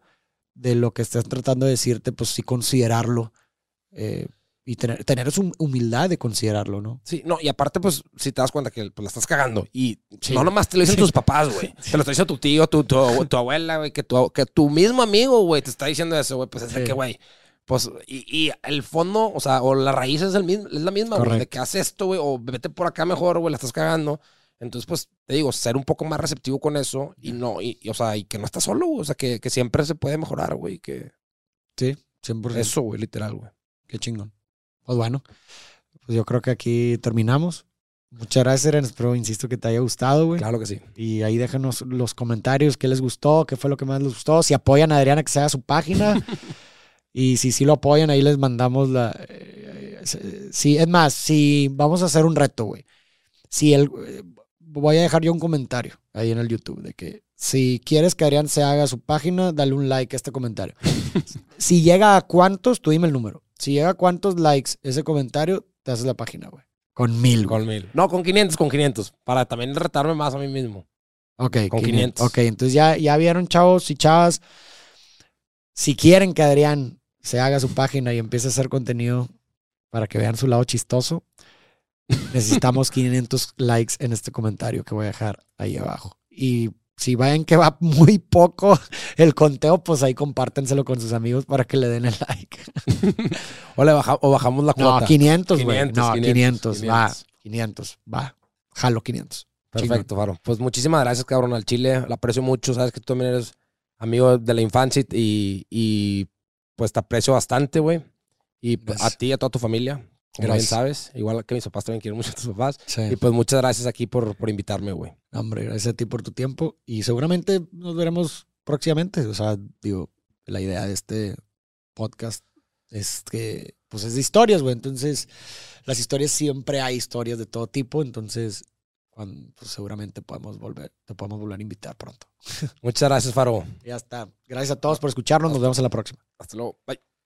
de lo que estás tratando de decirte, pues sí considerarlo. Eh, y tener, tener esa humildad de considerarlo, ¿no? Sí, no, y aparte, pues, si te das cuenta que pues, la estás cagando y no nomás te lo dicen tus papás, güey. Te lo está diciendo tu tío, tu, tu, abuela, güey, que tu, que tu mismo amigo, güey, te está diciendo eso, güey. Pues es que, güey, pues, y, y, el fondo, o sea, o la raíz es, el mismo, es la misma, güey, de que haces esto, güey, o vete por acá mejor, güey, la estás cagando. Entonces, pues, te digo, ser un poco más receptivo con eso y no, y, o sea, y que no estás solo, güey. O sea, que, que siempre se puede mejorar, güey, que... Sí, 100%. Eso, güey, literal, güey. Qué chingón. Pues bueno, pues yo creo que aquí terminamos. Muchas gracias, Eren. Espero, insisto, que te haya gustado, güey. Claro que sí. Y ahí déjenos los comentarios, qué les gustó, qué fue lo que más les gustó. Si apoyan a Adriana, que se haga su página. y si sí lo apoyan, ahí les mandamos la... Eh, sí, es más, si vamos a hacer un reto, güey. Si el... Voy a dejar yo un comentario ahí en el YouTube de que si quieres que Adrián se haga su página, dale un like a este comentario. si llega a cuántos, tú dime el número. Si llega a cuántos likes ese comentario, te haces la página, güey. Con mil. Con mil. No, con 500, con 500. Para también retarme más a mí mismo. Ok, con 500. Ok, entonces ya, ya vieron, chavos y chavas. Si quieren que Adrián se haga su página y empiece a hacer contenido para que vean su lado chistoso, necesitamos 500 likes en este comentario que voy a dejar ahí abajo. Y si ven que va muy poco el conteo, pues ahí compártenselo con sus amigos para que le den el like. o, le o bajamos la cuota. No, 500, güey. No, 500, va. 500, va. Jalo 500. Perfecto, Faro. Pues muchísimas gracias, cabrón, al Chile. Lo aprecio mucho. Sabes que tú también eres amigo de la infancia y, y pues te aprecio bastante, güey. Y a ti y a toda tu familia. Como bien sabes, igual que mis papás también quieren mucho a tus papás. Y pues muchas gracias aquí por, por invitarme, güey. Hombre, gracias a ti por tu tiempo y seguramente nos veremos próximamente. O sea, digo, la idea de este podcast es que, pues es de historias, güey. Entonces, las historias siempre hay historias de todo tipo. Entonces, cuando, pues seguramente podemos volver, te podemos volver a invitar pronto. Muchas gracias, Faro. Ya está. Gracias a todos por escucharnos. Nos vemos en la próxima. Hasta luego. Bye.